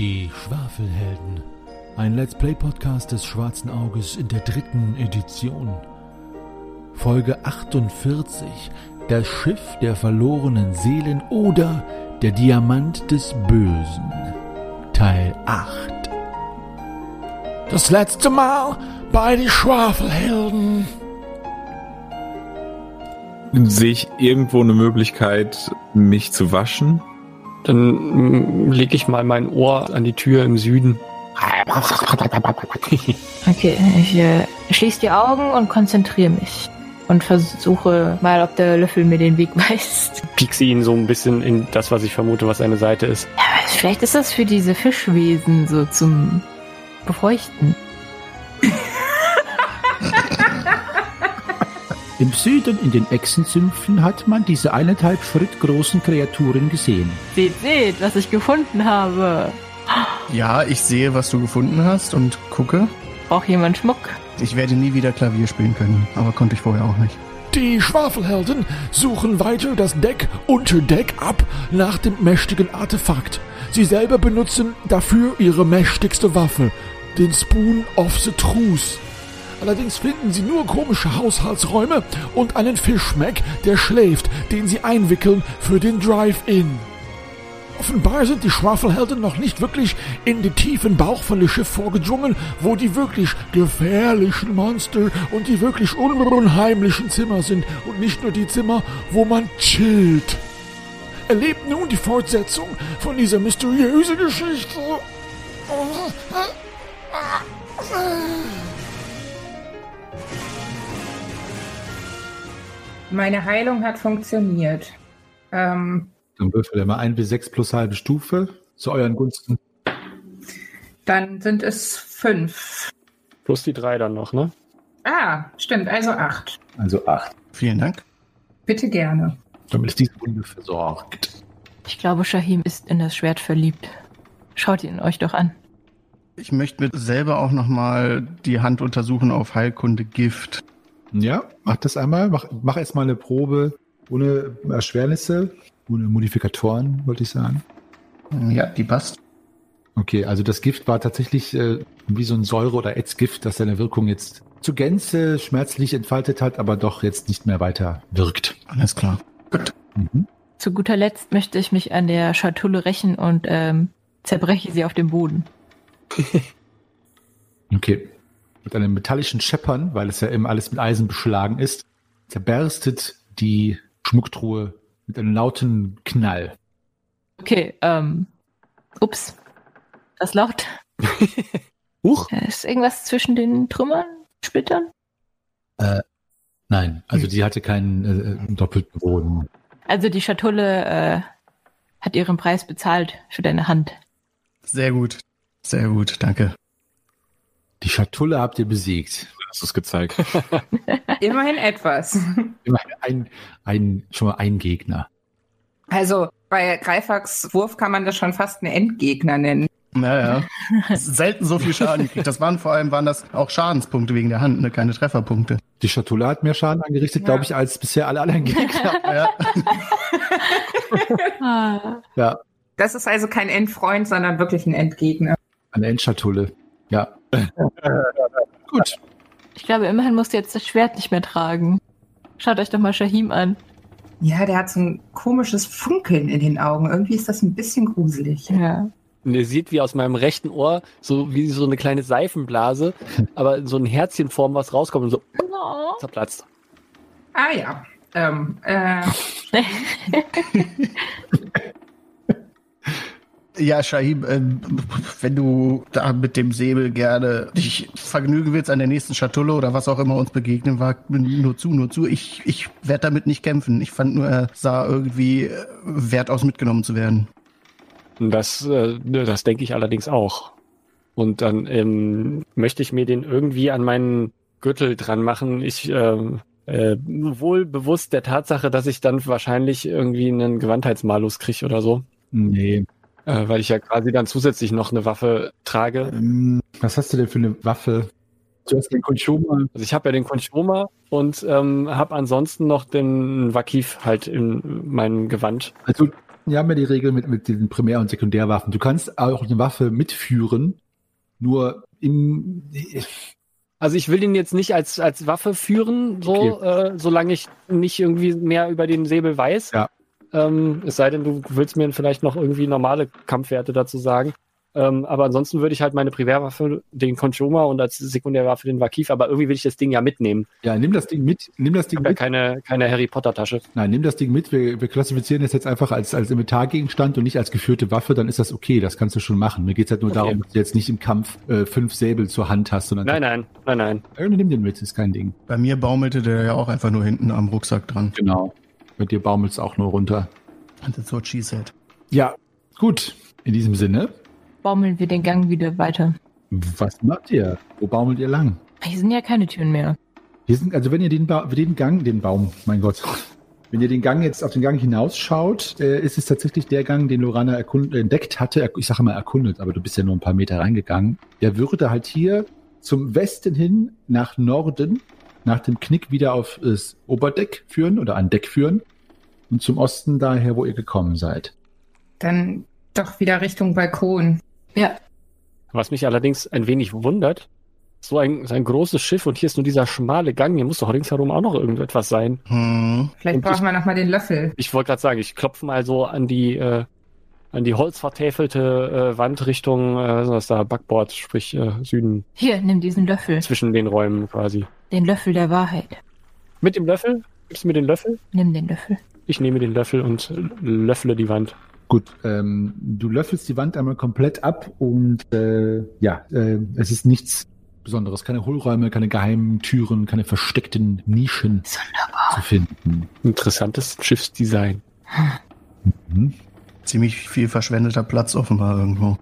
Die Schwafelhelden. Ein Let's Play Podcast des Schwarzen Auges in der dritten Edition. Folge 48. Das Schiff der verlorenen Seelen oder der Diamant des Bösen. Teil 8. Das letzte Mal bei die Schwafelhelden. Sehe ich irgendwo eine Möglichkeit, mich zu waschen? Dann lege ich mal mein Ohr an die Tür im Süden. Okay, ich äh, schließe die Augen und konzentriere mich. Und versuche mal, ob der Löffel mir den Weg weist. Piekse ihn so ein bisschen in das, was ich vermute, was seine Seite ist. Ja, vielleicht ist das für diese Fischwesen so zum Befeuchten. Im Süden in den Echsenzümpfen hat man diese eineinhalb Schritt großen Kreaturen gesehen. Seht, seht, was ich gefunden habe. Ja, ich sehe, was du gefunden hast und gucke. Braucht jemand Schmuck? Ich werde nie wieder Klavier spielen können, aber konnte ich vorher auch nicht. Die Schwafelhelden suchen weiter das Deck unter Deck ab nach dem mächtigen Artefakt. Sie selber benutzen dafür ihre mächtigste Waffe, den Spoon of the Truth. Allerdings finden sie nur komische Haushaltsräume und einen Fischmeck, der schläft, den sie einwickeln für den Drive-In. Offenbar sind die Schwafelhelden noch nicht wirklich in den tiefen Bauch von dem Schiff vorgedrungen, wo die wirklich gefährlichen Monster und die wirklich unheimlichen Zimmer sind und nicht nur die Zimmer, wo man chillt. Erlebt nun die Fortsetzung von dieser mysteriösen Geschichte. Meine Heilung hat funktioniert. Ähm, Dann würfel er mal ein bis sechs plus halbe Stufe zu euren Gunsten. dann sind es fünf. Plus die drei dann noch, ne? Ah, stimmt, also acht. Also acht. Vielen Dank. Bitte gerne. Damit ist diese Wunde versorgt. Ich glaube, Shahim ist in das Schwert verliebt. Schaut ihn euch doch an. Ich möchte mir selber auch nochmal die Hand untersuchen auf Heilkunde Gift. Ja, mach das einmal. Mach, mach erstmal eine Probe ohne Erschwernisse, ohne Modifikatoren, wollte ich sagen. Ja, die passt. Okay, also das Gift war tatsächlich äh, wie so ein Säure- oder Ätzgift, das seine Wirkung jetzt zu Gänze schmerzlich entfaltet hat, aber doch jetzt nicht mehr weiter wirkt. Alles klar. Mhm. Zu guter Letzt möchte ich mich an der Schatulle rächen und ähm, zerbreche sie auf dem Boden. Okay. Mit einem metallischen Scheppern, weil es ja eben alles mit Eisen beschlagen ist, zerberstet die Schmucktruhe mit einem lauten Knall. Okay, ähm, ups. Das laut. Huch. Ist irgendwas zwischen den Trümmern, Splittern? Nein, also die hatte keinen äh, doppelten Boden. Also die Schatulle äh, hat ihren Preis bezahlt für deine Hand. Sehr gut. Sehr gut, danke. Die Schatulle habt ihr besiegt. Hast du es gezeigt? Immerhin etwas. Immerhin ein, ein, schon mal ein Gegner. Also bei Greifax Wurf kann man das schon fast einen Endgegner nennen. Naja. Selten so viel Schaden gekriegt. Das waren vor allem waren das auch Schadenspunkte wegen der Hand, ne? keine Trefferpunkte. Die Schatulle hat mehr Schaden angerichtet, Ja. glaube ich, als bisher alle anderen Gegner. Ja. Ja, Das ist also kein Endfreund, sondern wirklich ein Endgegner. eine Endschatulle. Ja. Gut. Ich glaube, immerhin musst du jetzt das Schwert nicht mehr tragen. Schaut euch doch mal Shahim an. Ja, der hat so ein komisches Funkeln in den Augen. Irgendwie ist das ein bisschen gruselig. Ja. Und ihr seht, wie aus meinem rechten Ohr so wie so eine kleine Seifenblase, aber so ein Herzchenform was rauskommt und so zerplatzt. Ah ja. Ähm, äh, Ja, Shahib, ähm, wenn du da mit dem Säbel gerne dich vergnügen willst an der nächsten Schatulle oder was auch immer uns begegnen war, nur zu, nur zu. Ich, ich werde damit nicht kämpfen. Ich fand nur, er sah irgendwie äh, wert aus, mitgenommen zu werden. Das, äh, das denke ich allerdings auch. Und dann ähm, möchte ich mir den irgendwie an meinen Gürtel dran machen. Ich ähm, äh, wohl bewusst der Tatsache, dass ich dann wahrscheinlich irgendwie einen Gewandheitsmalus kriege oder so. Nee. Äh, weil ich ja quasi dann zusätzlich noch eine Waffe trage. Ähm, was hast du denn für eine Waffe? Du hast den Konchoma. Also ich habe ja den Konchoma und ähm, habe ansonsten noch den Wakif halt in meinem Gewand. Also die haben ja die Regel mit, mit diesen Primär- und Sekundärwaffen. Du kannst auch eine Waffe mitführen, nur im, Also ich will ihn jetzt nicht als, als Waffe führen, so, äh, solange ich nicht irgendwie mehr über den Säbel weiß. Ja. Ähm, es sei denn, du willst mir vielleicht noch irgendwie normale Kampfwerte dazu sagen. Ähm, aber ansonsten würde ich halt meine Primärwaffe, den Conchoma und als Sekundärwaffe den Vakif, aber irgendwie will ich das Ding ja mitnehmen. ja, nimm das Ding mit, nimm das Ich Ding habe ja mit. keine, keine Harry Potter Tasche. Nein, nimm das Ding mit. Wir, wir klassifizieren das jetzt einfach als, als Inventargegenstand und nicht als geführte Waffe, dann ist das okay, das kannst du schon machen. Mir geht's halt nur Okay. darum, dass du jetzt nicht im Kampf äh, fünf Säbel zur Hand hast, sondern Nein, nein, nein, nein. Äh, nimm den mit, ist kein Ding. Bei mir baumelte der ja auch einfach nur hinten am Rucksack dran. Genau. Bei dir baumelt's auch nur runter. And that's what she said. Ja, gut. In diesem Sinne, Baumeln wir den Gang wieder weiter. was macht ihr? Wo baumelt ihr lang? Hier sind ja keine Türen mehr. Wir sind, also wenn ihr den, ba den Gang, den Baum, mein Gott, wenn ihr den Gang jetzt auf den Gang hinausschaut, äh, ist es tatsächlich der Gang, den Lorana entdeckt hatte. Er- Ich sage mal erkundet, aber du bist ja nur ein paar Meter reingegangen. Der würde halt hier zum Westen hin nach Norden, nach dem Knick wieder auf das Oberdeck führen oder an Deck führen und zum Osten daher, wo ihr gekommen seid. Dann doch wieder Richtung Balkon. Ja, Was mich allerdings ein wenig wundert, so ein, so ein großes Schiff und hier ist nur dieser schmale Gang, hier muss doch ringsherum auch noch irgendetwas sein. Hm. Vielleicht Und brauchen wir nochmal den Löffel. Ich wollte gerade sagen, ich klopfe mal so an die, äh, an die holzvertäfelte äh, Wand Richtung, äh, was ist das da, Backbord, sprich äh, Süden, hier, nimm diesen Löffel. zwischen den Räumen quasi. Den Löffel der Wahrheit. Mit dem Löffel? Gibst du mir den Löffel? Nimm den Löffel. Ich nehme den Löffel und äh, löffle die Wand. Gut, ähm, du löffelst die Wand einmal komplett ab und äh, ja, äh, es ist nichts Besonderes. Keine Hohlräume, keine geheimen Türen, keine versteckten Nischen Sonderbar. zu finden. Interessantes Schiffsdesign. Mhm. Ziemlich viel verschwendeter Platz offenbar irgendwo.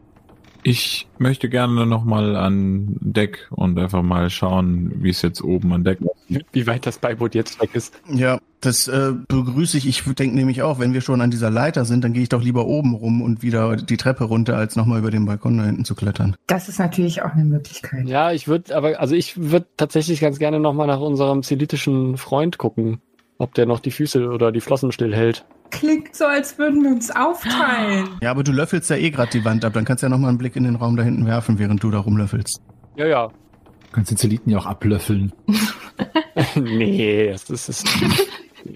Ich möchte gerne nochmal an Deck und einfach mal schauen, wie es jetzt oben an Deck aussieht. Wie weit das Beiboot jetzt weg ist. Ja, das äh, begrüße ich. Ich denke nämlich auch, wenn wir schon an dieser Leiter sind, dann gehe ich doch lieber oben rum und wieder die Treppe runter, als nochmal über den Balkon da hinten zu klettern. Das ist natürlich auch eine Möglichkeit. Ja, ich würde, aber, also ich würde tatsächlich ganz gerne nochmal nach unserem zelitischen Freund gucken. Ob der noch die Füße oder die Flossen stillhält. Klingt so, als würden wir uns aufteilen. Ja, aber du löffelst ja eh gerade die Wand ab. Dann kannst du ja nochmal einen Blick in den Raum da hinten werfen, während du da rumlöffelst. Ja, ja. Du kannst den Zeliten ja auch ablöffeln. nee, das ist, das,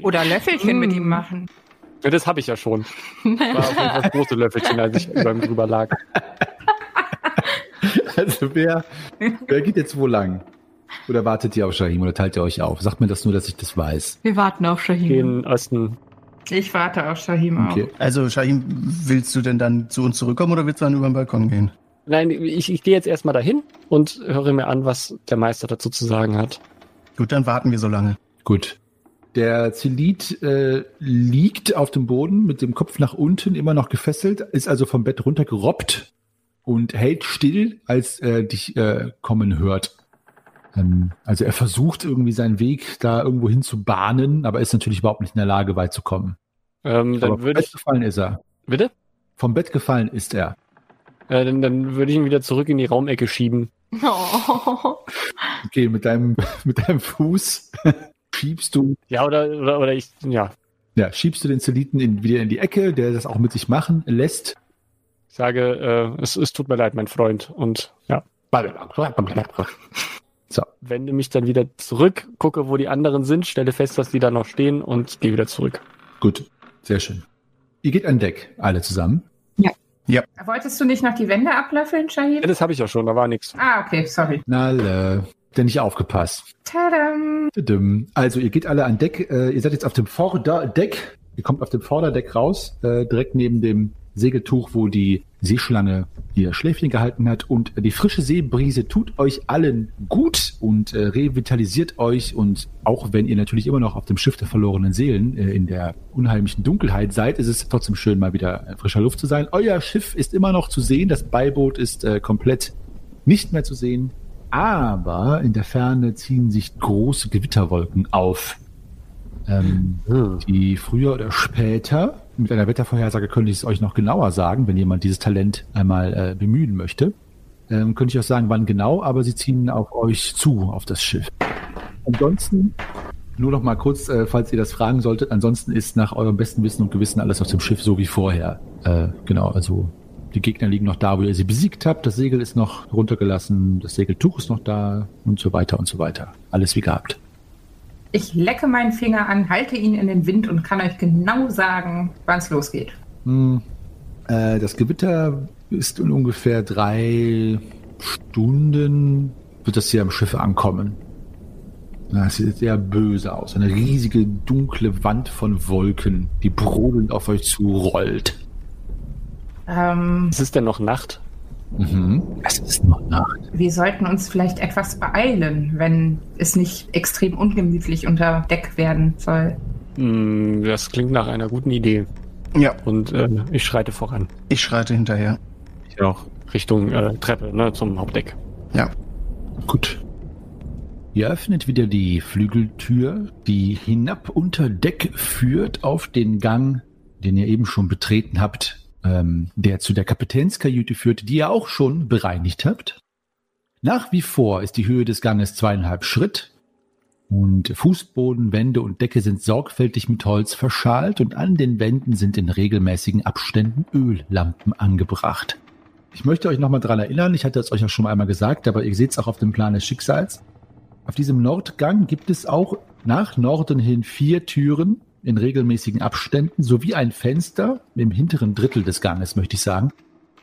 Oder Löffelchen mit ihm machen. ja, das habe ich ja schon. War auf jeden Fall das große Löffelchen, als ich über ihm drüber lag. Also wer, wer geht jetzt wo lang? Oder wartet ihr auf Shahim oder teilt ihr euch auf? Sagt mir das nur, dass ich das weiß. Wir warten auf Shahim. Gehen Osten. Ich warte auf Shahim Okay. Also, Shahim, willst du denn dann zu uns zurückkommen oder willst du dann über den Balkon gehen? Nein, ich, ich gehe jetzt erstmal dahin und höre mir an, was der Meister dazu zu sagen hat. Gut, dann warten wir so lange. Gut. Der Zelit äh, liegt auf dem Boden mit dem Kopf nach unten, immer noch gefesselt, ist also vom Bett runtergerobbt und hält still, als er dich äh, kommen hört. Ähm, also er versucht irgendwie seinen Weg da irgendwo hin zu bahnen, aber ist natürlich überhaupt nicht in der Lage, weit zu kommen. Ähm, dann vom würde Bett ich. gefallen ist er. Bitte? Vom Bett gefallen ist er. Äh, dann, dann würde ich ihn wieder zurück in die Raumecke schieben. Oh. Okay, mit deinem, mit deinem Fuß schiebst du Ja, oder, oder, oder ich, ja, Ja, schiebst du den Zeliten in, wieder in die Ecke, der das auch mit sich machen lässt. ich sage, äh, es, es tut mir leid, mein Freund. Und ja. So. Wende mich dann wieder zurück, gucke, wo die anderen sind, stelle fest, dass die da noch stehen und gehe wieder zurück. Gut, sehr schön. Ihr geht an Deck, alle zusammen. Wolltest du nicht noch die Wände ablöffeln, Shahim? Ja, das habe ich ja schon, da war nichts. Ah, okay, sorry. Na, äh, denn nicht aufgepasst. Tadam. Tudum. Also, ihr geht alle an Deck. Äh, ihr seid jetzt auf dem Vorderdeck. Ihr kommt auf dem Vorderdeck raus, äh, direkt neben dem Segeltuch, wo die Seeschlange ihr Schläfchen gehalten hat. Und die frische Seebrise tut euch allen gut und äh, revitalisiert euch. Und auch wenn ihr natürlich immer noch auf dem Schiff der verlorenen Seelen äh, in der unheimlichen Dunkelheit seid, ist es trotzdem schön, mal wieder in frischer Luft zu sein. Euer Schiff ist immer noch zu sehen. Das Beiboot ist äh, komplett nicht mehr zu sehen. Aber in der Ferne ziehen sich große Gewitterwolken auf, ähm, die früher oder später, mit einer Wettervorhersage könnte ich es euch noch genauer sagen, wenn jemand dieses Talent einmal äh, bemühen möchte. Ähm, könnte ich auch sagen, wann genau, aber sie ziehen auf euch zu, auf das Schiff. Ansonsten Nur noch mal kurz, äh, falls ihr das fragen solltet. Ansonsten ist nach eurem besten Wissen und Gewissen alles auf dem Schiff so wie vorher. Äh, genau, also die Gegner liegen noch da, wo ihr sie besiegt habt. Das Segel ist noch runtergelassen, das Segeltuch ist noch da und so weiter und so weiter. Alles wie gehabt. Ich lecke meinen Finger an, halte ihn in den Wind und kann euch genau sagen, wann es losgeht. Hm, äh, das Gewitter ist in ungefähr drei Stunden, wird das hier am Schiff ankommen. Na, Es sieht sehr böse aus. Eine riesige, dunkle Wand von Wolken, die brodelnd auf euch zurollt. Ähm, Es ist denn noch Nacht? Mhm. Es ist noch Nacht. wir sollten uns vielleicht etwas beeilen, wenn es nicht extrem ungemütlich unter Deck werden soll. Hm, das klingt nach einer guten Idee. Ja, Und äh, ich schreite voran. ich schreite hinterher. Ich auch. Richtung äh, Treppe, ne, zum Hauptdeck. Ja. Gut. Ihr öffnet wieder die Flügeltür, die hinab unter Deck führt auf den Gang, den ihr eben schon betreten habt, ähm, der zu der Kapitänskajüte führt, die ihr auch schon bereinigt habt. Nach wie vor ist die Höhe des Ganges zweieinhalb Schritt und Fußboden, Wände und Decke sind sorgfältig mit Holz verschalt und an den Wänden sind in regelmäßigen Abständen Öllampen angebracht. Ich möchte euch nochmal daran erinnern, ich hatte es euch ja schon einmal gesagt, aber ihr seht es auch auf dem Plan des Schicksals. Auf diesem Nordgang gibt es auch nach Norden hin vier Türen in regelmäßigen Abständen sowie ein Fenster im hinteren Drittel des Ganges, möchte ich sagen.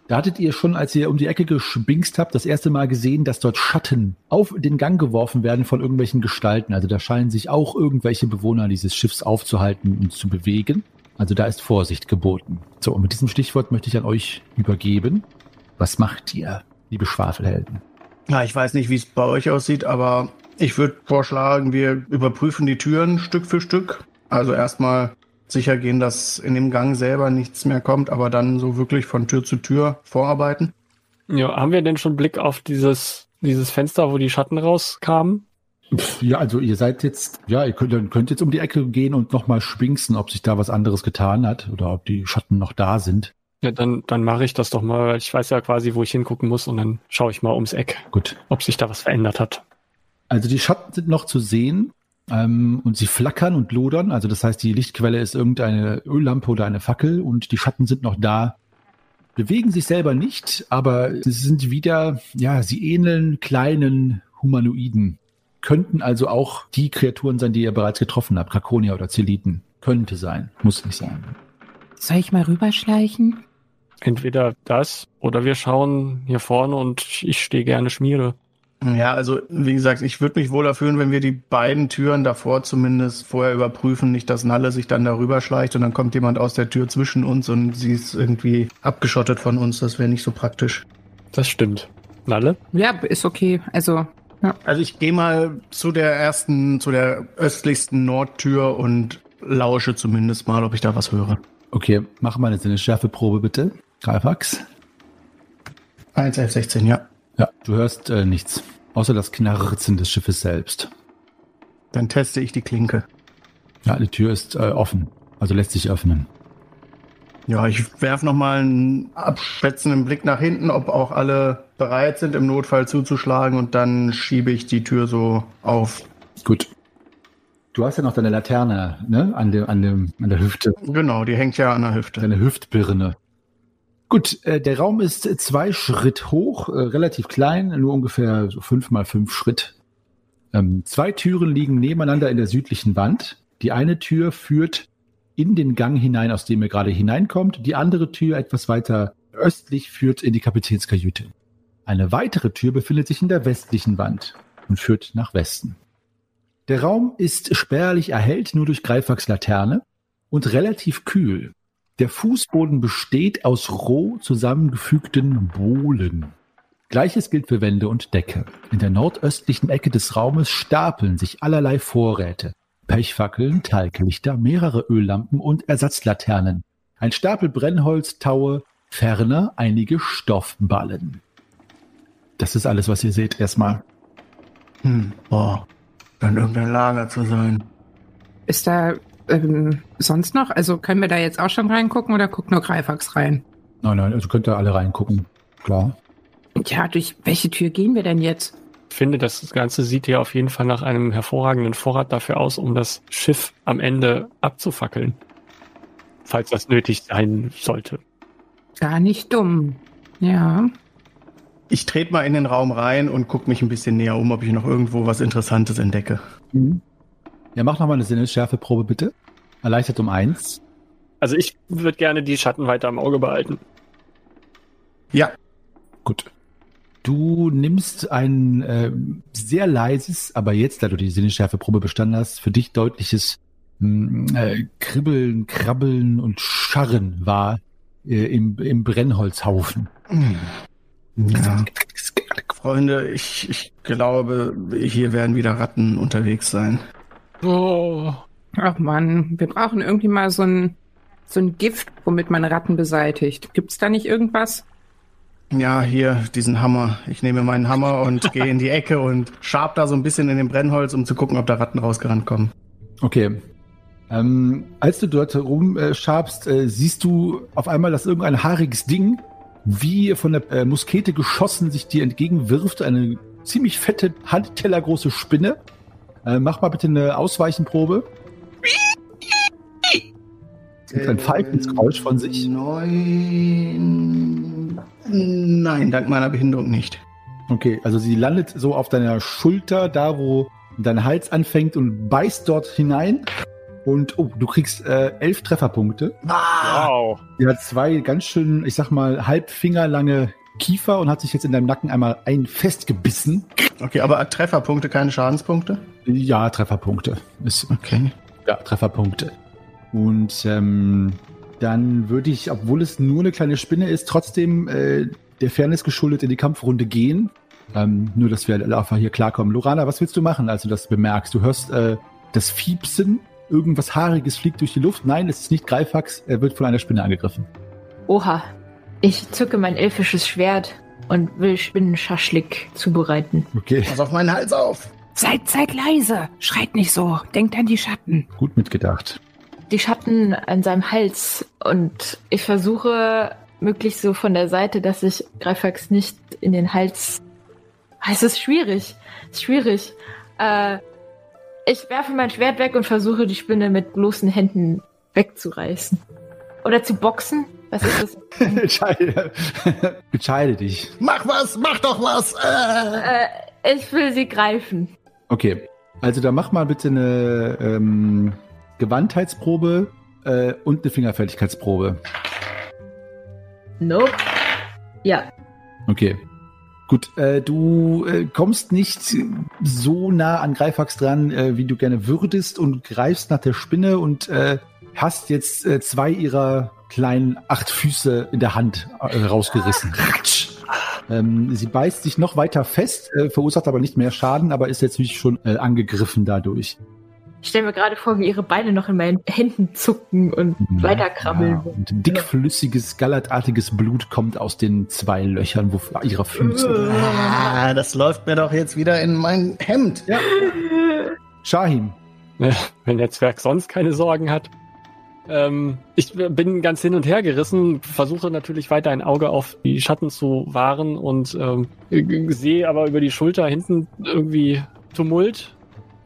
Da hattet ihr schon, als ihr um die Ecke geschwingst habt, das erste Mal gesehen, dass dort Schatten auf den Gang geworfen werden von irgendwelchen Gestalten. Also da scheinen sich auch irgendwelche Bewohner dieses Schiffs aufzuhalten und zu bewegen. Also da ist Vorsicht geboten. So, und mit diesem Stichwort möchte ich an euch übergeben. Was macht ihr, liebe Schwafelhelden? Ja, ich weiß nicht, wie es bei euch aussieht, aber ich würde vorschlagen, wir überprüfen die Türen Stück für Stück. Also erstmal sicher gehen, dass in dem Gang selber nichts mehr kommt, aber dann so wirklich von Tür zu Tür vorarbeiten. Ja, haben wir denn schon Blick auf dieses, dieses Fenster, wo die Schatten rauskamen? Ja, also ihr seid jetzt, ja, ihr könnt, ihr könnt jetzt um die Ecke gehen und nochmal schwingsen, ob sich da was anderes getan hat oder ob die Schatten noch da sind. Ja, dann, dann mache ich das doch mal, weil ich weiß ja quasi, wo ich hingucken muss und dann schaue ich mal ums Eck, Gut. ob sich da was verändert hat. Also die Schatten sind noch zu sehen ähm, und sie flackern und lodern. Also das heißt, die Lichtquelle ist irgendeine Öllampe oder eine Fackel und die Schatten sind noch da. Bewegen sich selber nicht, aber sie sind wieder, ja, sie ähneln kleinen Humanoiden. Könnten also auch die Kreaturen sein, die ihr bereits getroffen habt. Krakonia oder Zeliten. Könnte sein, muss nicht sein. Soll ich mal rüberschleichen? Entweder das oder wir schauen hier vorne und ich stehe gerne Schmiere. Ja, also wie gesagt, ich würde mich wohler fühlen, wenn wir die beiden Türen davor zumindest vorher überprüfen, nicht dass Nalle sich dann darüber schleicht und dann kommt jemand aus der Tür zwischen uns und sie ist irgendwie abgeschottet von uns. Das wäre nicht so praktisch. Das stimmt. Nalle? Ja, ist okay. Also, Also ich gehe mal zu der ersten, zu der östlichsten Nordtür und lausche zumindest mal, ob ich da was höre. Okay, mach mal eine Schärfeprobe bitte. Greifax. 1, 11, 16, ja. Du hörst äh, nichts. Außer das Knarzen des Schiffes selbst. Dann teste ich die Klinke. Ja, die Tür ist äh, offen. Also lässt sich öffnen. Ja, ich werf noch mal einen abschätzenden Blick nach hinten, ob auch alle bereit sind, im Notfall zuzuschlagen und dann schiebe ich die Tür so auf. Gut. Du hast ja noch deine Laterne, ne? An dem, an dem, an der Hüfte. Genau, die hängt ja an der Hüfte. Deine Hüftbirne. Gut, äh, der Raum ist zwei Schritt hoch, äh, relativ klein, nur ungefähr so fünf mal fünf Schritt. Ähm, zwei Türen liegen nebeneinander in der südlichen Wand. Die eine Tür führt in den Gang hinein, aus dem ihr gerade hineinkommt. Die andere Tür etwas weiter östlich führt in die Kapitänskajüte. Eine weitere Tür befindet sich in der westlichen Wand und führt nach Westen. Der Raum ist spärlich erhellt nur durch Greifax Laterne und relativ kühl. Der Fußboden besteht aus roh zusammengefügten Bohlen. Gleiches gilt für Wände und Decke. In der nordöstlichen Ecke des Raumes stapeln sich allerlei Vorräte. Pechfackeln, Talglichter, mehrere Öllampen und Ersatzlaternen. Ein Stapel Brennholz, Taue, ferner einige Stoffballen. Das ist alles, was ihr seht erstmal. Hm, boah, scheint irgendein Lager zu sein. ist da ähm, sonst noch? Also können wir da jetzt auch schon reingucken oder guckt nur Greifax rein? Nein, nein, also könnt ihr alle reingucken. Klar. Ja, durch welche Tür gehen wir denn jetzt? finde, das Ganze sieht hier auf jeden Fall nach einem hervorragenden Vorrat dafür aus, um das Schiff am Ende abzufackeln. Falls das nötig sein sollte. Gar nicht dumm. Ja. Ich trete mal in den Raum rein und gucke mich ein bisschen näher um, ob ich noch irgendwo was Interessantes entdecke. Ja, mach nochmal eine Sinnesschärfeprobe bitte. Erleichtert um eins. Also ich würde gerne die Schatten weiter im Auge behalten. Ja, Gut. Du nimmst ein äh, sehr leises, aber jetzt, da du die Sinnesschärfeprobe bestanden hast, für dich deutliches mh, äh, Kribbeln, Krabbeln und Scharren wahr äh, im, im Brennholzhaufen. Ja. Freunde, ich, ich glaube, hier werden wieder Ratten unterwegs sein. Oh. Ach man, wir brauchen irgendwie mal so ein, so ein Gift, womit man Ratten beseitigt. Gibt's da nicht irgendwas? Ja, hier, diesen Hammer. Ich nehme meinen Hammer und gehe in die Ecke und schab da so ein bisschen in dem Brennholz, um zu gucken, ob da Ratten rausgerannt kommen. Okay. Ähm, als du dort rumschabst, äh, äh, siehst du auf einmal, dass irgendein haariges Ding, wie von der äh, Muskete geschossen, sich dir entgegenwirft. Eine ziemlich fette, handtellergroße Spinne. Äh, mach mal bitte eine Ausweichenprobe. Es gibt ein Falkensgeräusch von sich. Neun. Nein, dank meiner Behinderung nicht. Okay, also sie landet so auf deiner Schulter, da wo dein Hals anfängt und beißt dort hinein. Und oh, du kriegst äh, elf Trefferpunkte. Wow. Sie hat zwei ganz schön, ich sag mal, halbfingerlange Kiefer und hat sich jetzt in deinem Nacken einmal ein festgebissen. Okay, aber Trefferpunkte, keine Schadenspunkte? Ja, Trefferpunkte. Ist, Okay. ja, Trefferpunkte. Und ähm, dann würde ich, obwohl es nur eine kleine Spinne ist, trotzdem äh, der Fairness geschuldet in die Kampfrunde gehen. Ähm, nur, dass wir einfach hier klarkommen. Lorana, was willst du machen, als du das bemerkst? Du hörst äh, das Fiepsen, irgendwas Haariges fliegt durch die Luft. Nein, es ist nicht Greifax, er wird von einer Spinne angegriffen. Oha. Ich zücke mein elfisches Schwert und will Spinnenschaschlik zubereiten. Okay, Pass auf meinen Hals auf. Seid, seid leise. Schreit nicht so. Denkt an die Schatten. gut mitgedacht. Die Schatten an seinem Hals und ich versuche möglichst so von der Seite, dass ich Greifax nicht in den Hals. Ah, Es ist schwierig. Es ist schwierig. Äh, ich werfe mein Schwert weg und versuche die Spinne mit bloßen Händen wegzureißen. Oder zu boxen? Was ist das? Entscheide, entscheide dich. Mach was, mach doch was. Äh. äh, ich will sie greifen. Okay, also da mach mal bitte eine ähm, Gewandtheitsprobe äh, und eine Fingerfertigkeitsprobe. Nope. Ja. Okay. Gut, äh, du äh, kommst nicht so nah an Greifax dran, äh, wie du gerne würdest und greifst nach der Spinne und äh, hast jetzt äh, zwei ihrer kleinen acht Füße in der Hand äh, rausgerissen. Ratsch! Ähm, sie beißt sich noch weiter fest, äh, verursacht aber nicht mehr Schaden, aber ist jetzt natürlich schon äh, angegriffen dadurch. Ich stelle mir gerade vor, wie ihre Beine noch in meinen Händen zucken und weiterkrabbeln. Ja, und dickflüssiges, gallertartiges Blut kommt aus den zwei Löchern wo, ihrer Füße. Ah, das läuft mir doch jetzt wieder in mein Hemd. Ja. Shahim, Ja, wenn der Zwerg sonst keine Sorgen hat. Ähm, ich bin ganz hin und her gerissen, versuche natürlich weiter ein Auge auf die Schatten zu wahren und ähm, sehe aber über die Schulter hinten irgendwie Tumult.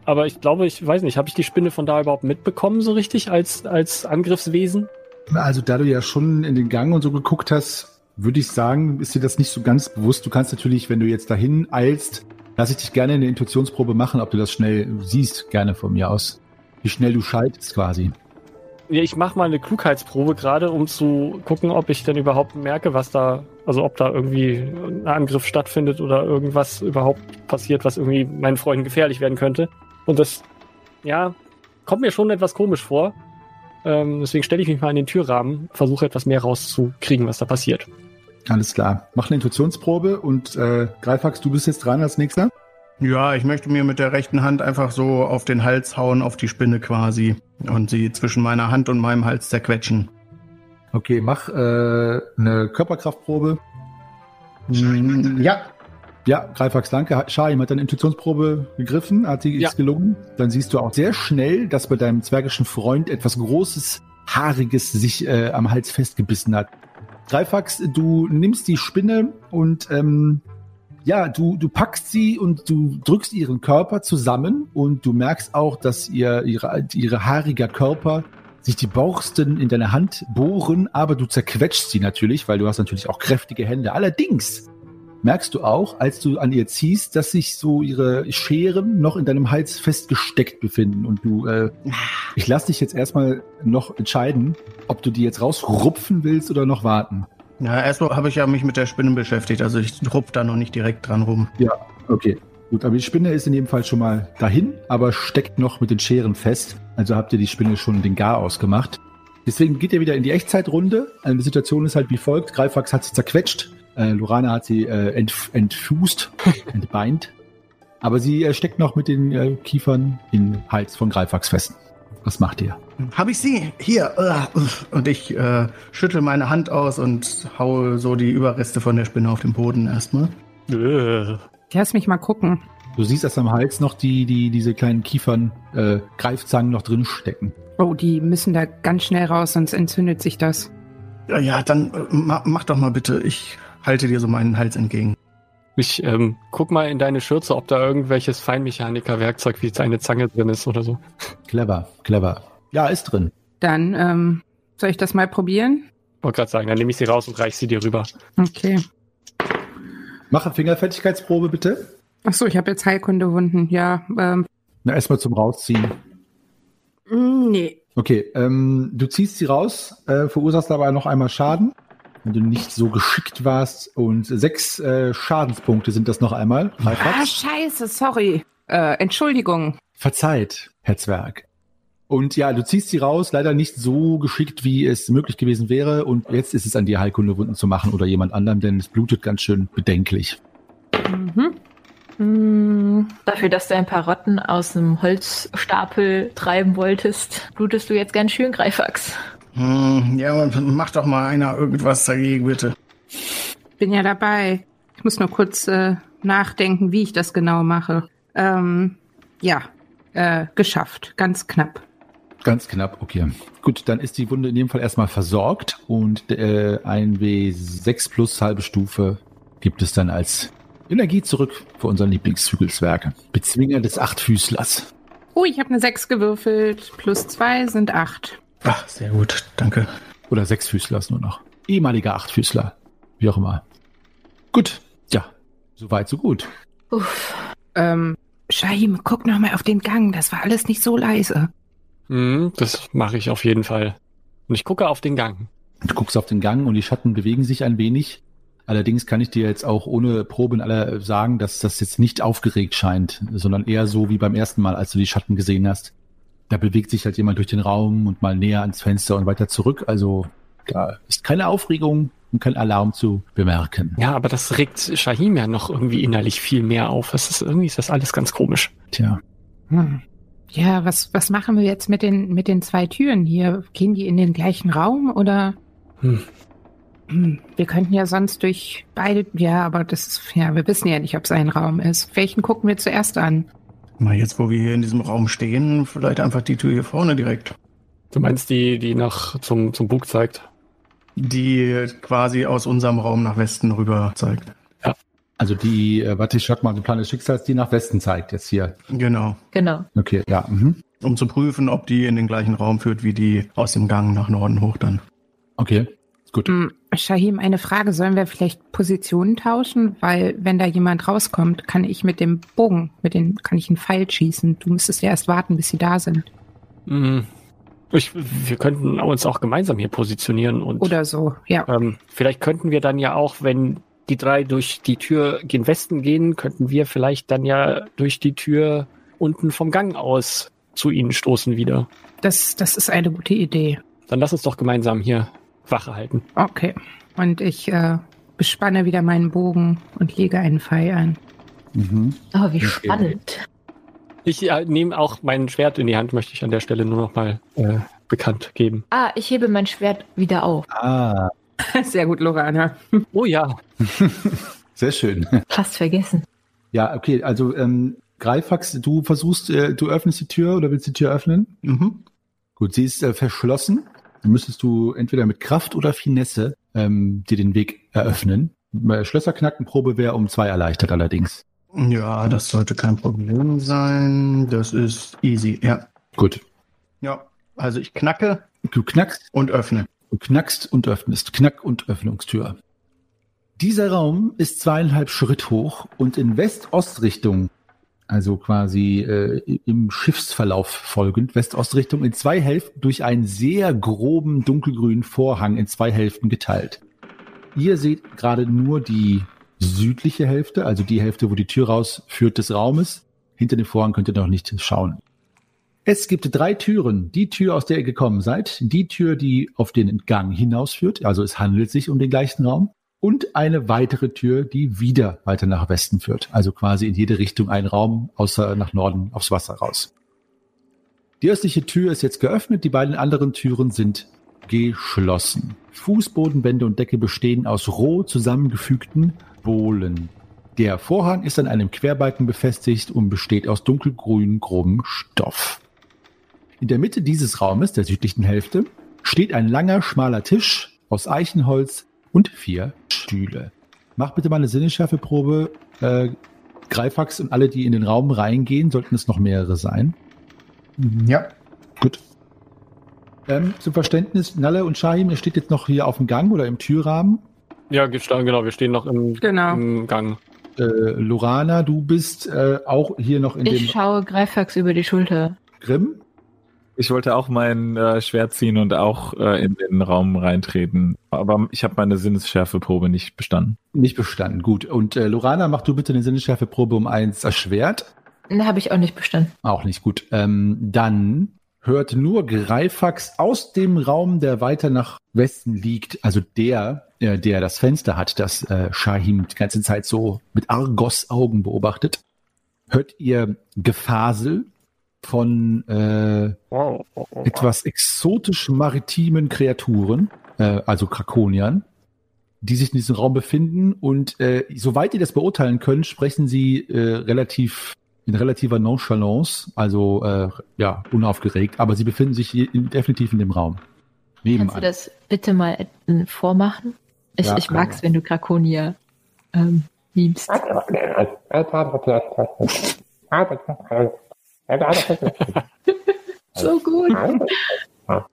Aber ich glaube, ich weiß nicht, habe ich die Spinne von da überhaupt mitbekommen, so richtig, als, als Angriffswesen? Also da du ja schon in den Gang und so geguckt hast, würde ich sagen, ist dir das nicht so ganz bewusst. Du kannst natürlich, wenn du jetzt dahin eilst, lass ich dich gerne eine Intuitionsprobe machen, ob du das schnell siehst, gerne von mir aus. Wie schnell du schaltest quasi. Ich mache mal eine Klugheitsprobe gerade, um zu gucken, ob ich denn überhaupt merke, was da, also ob da irgendwie ein Angriff stattfindet oder irgendwas überhaupt passiert, was irgendwie meinen Freunden gefährlich werden könnte. Und das, ja, kommt mir schon etwas komisch vor. Ähm, deswegen stelle ich mich mal in den Türrahmen, versuche etwas mehr rauszukriegen, was da passiert. Alles klar. Mach eine Intuitionsprobe und äh, Greifax, du bist jetzt dran als nächster. Ja, ich möchte mir mit der rechten Hand einfach so auf den Hals hauen, auf die Spinne quasi. Und sie zwischen meiner Hand und meinem Hals zerquetschen. Okay, mach äh, eine Körperkraftprobe. Mm, Ja, Ja, Greifax, danke. Shahim hat deine Intuitionsprobe gegriffen, hat die Ja. gelungen. Dann siehst du auch sehr schnell, dass bei deinem zwergischen Freund etwas Großes, Haariges sich äh, am Hals festgebissen hat. Greifax, du nimmst die Spinne und ähm, ja, du, du packst sie und du drückst ihren Körper zusammen und du merkst auch, dass ihr, ihre, ihre haariger Körper sich die Borsten in deine Hand bohren, aber du zerquetschst sie natürlich, weil du hast natürlich auch kräftige Hände. Allerdings merkst du auch, als du an ihr ziehst, dass sich so ihre Scheren noch in deinem Hals festgesteckt befinden. Und du, äh, ich lass dich jetzt erstmal noch entscheiden, ob du die jetzt rausrupfen willst oder noch warten. Ja, erstmal habe ich ja mich mit der Spinne beschäftigt, also ich rupf da noch nicht direkt dran rum. Ja, okay. Gut, aber die Spinne ist in jedem Fall schon mal dahin, aber steckt noch mit den Scheren fest. Also habt ihr die Spinne schon den Gar ausgemacht. Deswegen geht ihr wieder in die Echtzeitrunde. Also die Situation ist halt wie folgt. Greifax hat sie zerquetscht. Äh, Lorana hat sie äh, entf entfused, entbeint. Aber sie äh, steckt noch mit den äh, Kiefern im Hals von Greifax fest. Was macht ihr? Hab ich sie? Hier. äh. Und ich äh, schüttel meine Hand aus und haue so die Überreste von der Spinne auf den Boden erstmal. Äh. Lass mich mal gucken. Du siehst, dass am Hals noch die, die, diese kleinen Kiefern, äh, Greifzangen noch drin stecken. Oh, die müssen da ganz schnell raus, sonst entzündet sich das. Ja, ja, dann äh, ma mach doch mal bitte. Ich halte dir so meinen Hals entgegen. Ich ähm, guck mal in deine Schürze, ob da irgendwelches Feinmechaniker-Werkzeug wie eine Zange drin ist oder so. Clever, clever. Ja, ist drin. Dann, ähm, soll ich das mal probieren? Wollte gerade sagen, dann nehme ich sie raus und reiche sie dir rüber. Okay. Mach eine Fingerfertigkeitsprobe bitte. Ach so, ich habe jetzt Heilkundewunden. Ja, ähm, Na, erstmal zum Rausziehen. mm, nee. Okay, ähm, du ziehst sie raus, äh, verursachst dabei noch einmal Schaden, wenn du nicht so geschickt warst. Und sechs äh, Schadenspunkte sind das noch einmal. Ah, scheiße, sorry. Äh, Entschuldigung. Verzeiht, Herr Zwerg. Und ja, du ziehst sie raus, leider nicht so geschickt, wie es möglich gewesen wäre. Und jetzt ist es an dir, Heilkundewunden zu machen oder jemand anderem, denn es blutet ganz schön bedenklich. Mhm. Mm, Dafür, dass du ein paar Rotten aus einem Holzstapel treiben wolltest, blutest du jetzt ganz schön Greifax. Hm, ja, mach doch mal einer irgendwas dagegen, bitte. bin ja dabei. Ich muss nur kurz äh, nachdenken, wie ich das genau mache. Ähm, ja, äh, geschafft. Ganz knapp. Ganz knapp, okay. Gut, dann ist die Wunde in dem Fall erstmal versorgt und äh, ein W6 plus halbe Stufe gibt es dann als Energie zurück für unseren Lieblingszügelzwerg. Bezwinger des Achtfüßlers. Oh, ich habe eine 6 gewürfelt. Plus 2 sind 8. Ach, sehr gut, danke. Oder Sechsfüßlers nur noch. Ehemaliger Achtfüßler. Wie auch immer. Gut, ja. Soweit, so gut. Uff. Ähm, Shahim, guck noch mal auf den Gang. Das war alles nicht so leise. Mhm, das mache ich auf jeden Fall. Und ich gucke auf den Gang. Du guckst auf den Gang und die Schatten bewegen sich ein wenig. Allerdings kann ich dir jetzt auch ohne Proben aller sagen, dass das jetzt nicht aufgeregt scheint, sondern eher so wie beim ersten Mal, als du die Schatten gesehen hast. Da bewegt sich halt jemand durch den Raum und mal näher ans Fenster und weiter zurück. Also da ist keine Aufregung und kein Alarm zu bemerken. Ja, aber das regt Shahim ja noch irgendwie innerlich viel mehr auf. Das ist, irgendwie ist das alles ganz komisch. Tja. Hm. Ja, was, was machen wir jetzt mit den, mit den zwei Türen hier? Gehen die in den gleichen Raum oder? Hm. Hm, Wir könnten ja sonst durch beide, ja, aber das ist, ja, wir wissen ja nicht, ob es ein Raum ist. Welchen gucken wir zuerst an? Mal jetzt, wo wir hier in diesem Raum stehen, vielleicht einfach die Tür hier vorne direkt. Du meinst die, die nach zum, zum Bug zeigt? Die quasi aus unserem Raum nach Westen rüber zeigt. Also die, äh, warte, ich mal den Plan des Schicksals, die nach Westen zeigt jetzt hier. Genau. Genau. Okay, ja. Mhm. Um zu prüfen, ob die in den gleichen Raum führt, wie die aus dem Gang nach Norden hoch dann. Okay, gut. Hm, Shahim, eine Frage. Sollen wir vielleicht Positionen tauschen? Weil, wenn da jemand rauskommt, kann ich mit dem Bogen, mit den, kann ich einen Pfeil schießen. Du müsstest ja erst warten, bis sie da sind. Mhm. Ich, wir könnten uns auch gemeinsam hier positionieren und Oder so, ja. ähm, vielleicht könnten wir dann ja auch, wenn die drei durch die Tür gen Westen gehen, könnten wir vielleicht dann ja durch die Tür unten vom Gang aus zu ihnen stoßen wieder. Das, das ist eine gute Idee. Dann lass uns doch gemeinsam hier Wache halten. Okay. Und ich äh, bespanne wieder meinen Bogen und lege einen Pfeil an. Mhm. Oh, wie Okay. spannend. Ich äh, nehme auch mein Schwert in die Hand, möchte ich an der Stelle nur noch mal äh, bekannt geben. Ah, ich hebe mein Schwert wieder auf. Ah, Sehr gut, Lorana. Oh ja, sehr schön. Fast vergessen. Ja, okay, also ähm, Greifax, du versuchst, äh, du öffnest die Tür oder willst die Tür öffnen? Mhm. Gut, sie ist äh, verschlossen. Dann müsstest du entweder mit Kraft oder Finesse ähm, dir den Weg eröffnen. Schlösserknackenprobe wäre um zwei erleichtert allerdings. Ja, das sollte kein Problem sein. Das ist easy, ja. Gut. Ja, also ich knacke Du knackst, und öffne. du knackst und öffnest. Knack- und Öffnungstür. Dieser Raum ist zweieinhalb Schritt hoch und in West-Ost-Richtung, also quasi äh, im Schiffsverlauf folgend, West-Ost-Richtung in zwei Hälften durch einen sehr groben dunkelgrünen Vorhang in zwei Hälften geteilt. Ihr seht gerade nur die südliche Hälfte, also die Hälfte, wo die Tür rausführt des Raumes. Hinter dem Vorhang könnt ihr noch nicht schauen. Es gibt drei Türen. Die Tür, aus der ihr gekommen seid, die Tür, die auf den Gang hinausführt, also es handelt sich um den gleichen Raum, und eine weitere Tür, die wieder weiter nach Westen führt, also quasi in jede Richtung ein Raum, außer nach Norden aufs Wasser raus. Die östliche Tür ist jetzt geöffnet, die beiden anderen Türen sind geschlossen. Fußbodenwände und Decke bestehen aus roh zusammengefügten Bohlen. Der Vorhang ist an einem Querbalken befestigt und besteht aus dunkelgrün grobem Stoff. In der Mitte dieses Raumes, der südlichen Hälfte, steht ein langer, schmaler Tisch aus Eichenholz und vier Stühle. Mach bitte mal eine Sinnesschärfeprobe. Äh, Greifax und alle, die in den Raum reingehen, sollten es noch mehrere sein. Ja. Gut. Ähm, zum Verständnis, Nalle und Shahim, ihr steht jetzt noch hier auf dem Gang oder im Türrahmen. Ja, genau, wir stehen noch im, Genau. im Gang. Äh, Lorana, du bist äh, auch hier noch in Ich dem schaue Greifax über die Schulter. Grimm. Ich wollte auch mein äh, Schwert ziehen und auch äh, in den Raum reintreten. Aber ich habe meine Sinnesschärfeprobe nicht bestanden. Nicht bestanden, gut. Und äh, Lorana, mach du bitte eine Sinnesschärfeprobe um eins erschwert. Ne, habe ich auch nicht bestanden. Auch nicht gut. Ähm, dann hört nur Greifax aus dem Raum, der weiter nach Westen liegt, also der, äh, der das Fenster hat, das äh, Shahim die ganze Zeit so mit Argos-Augen beobachtet, hört ihr Gefasel von äh, etwas exotisch maritimen Kreaturen, äh, also Krakoniern, die sich in diesem Raum befinden. Und äh, soweit ihr das beurteilen könnt, sprechen sie äh, relativ in relativer Nonchalance, also äh, ja, unaufgeregt, aber sie befinden sich in, definitiv in dem Raum. Kannst du Nebenan. das bitte mal vormachen? Ich, Ja, ich kann mag's, wenn du Krakonier ähm, liebst. So gut.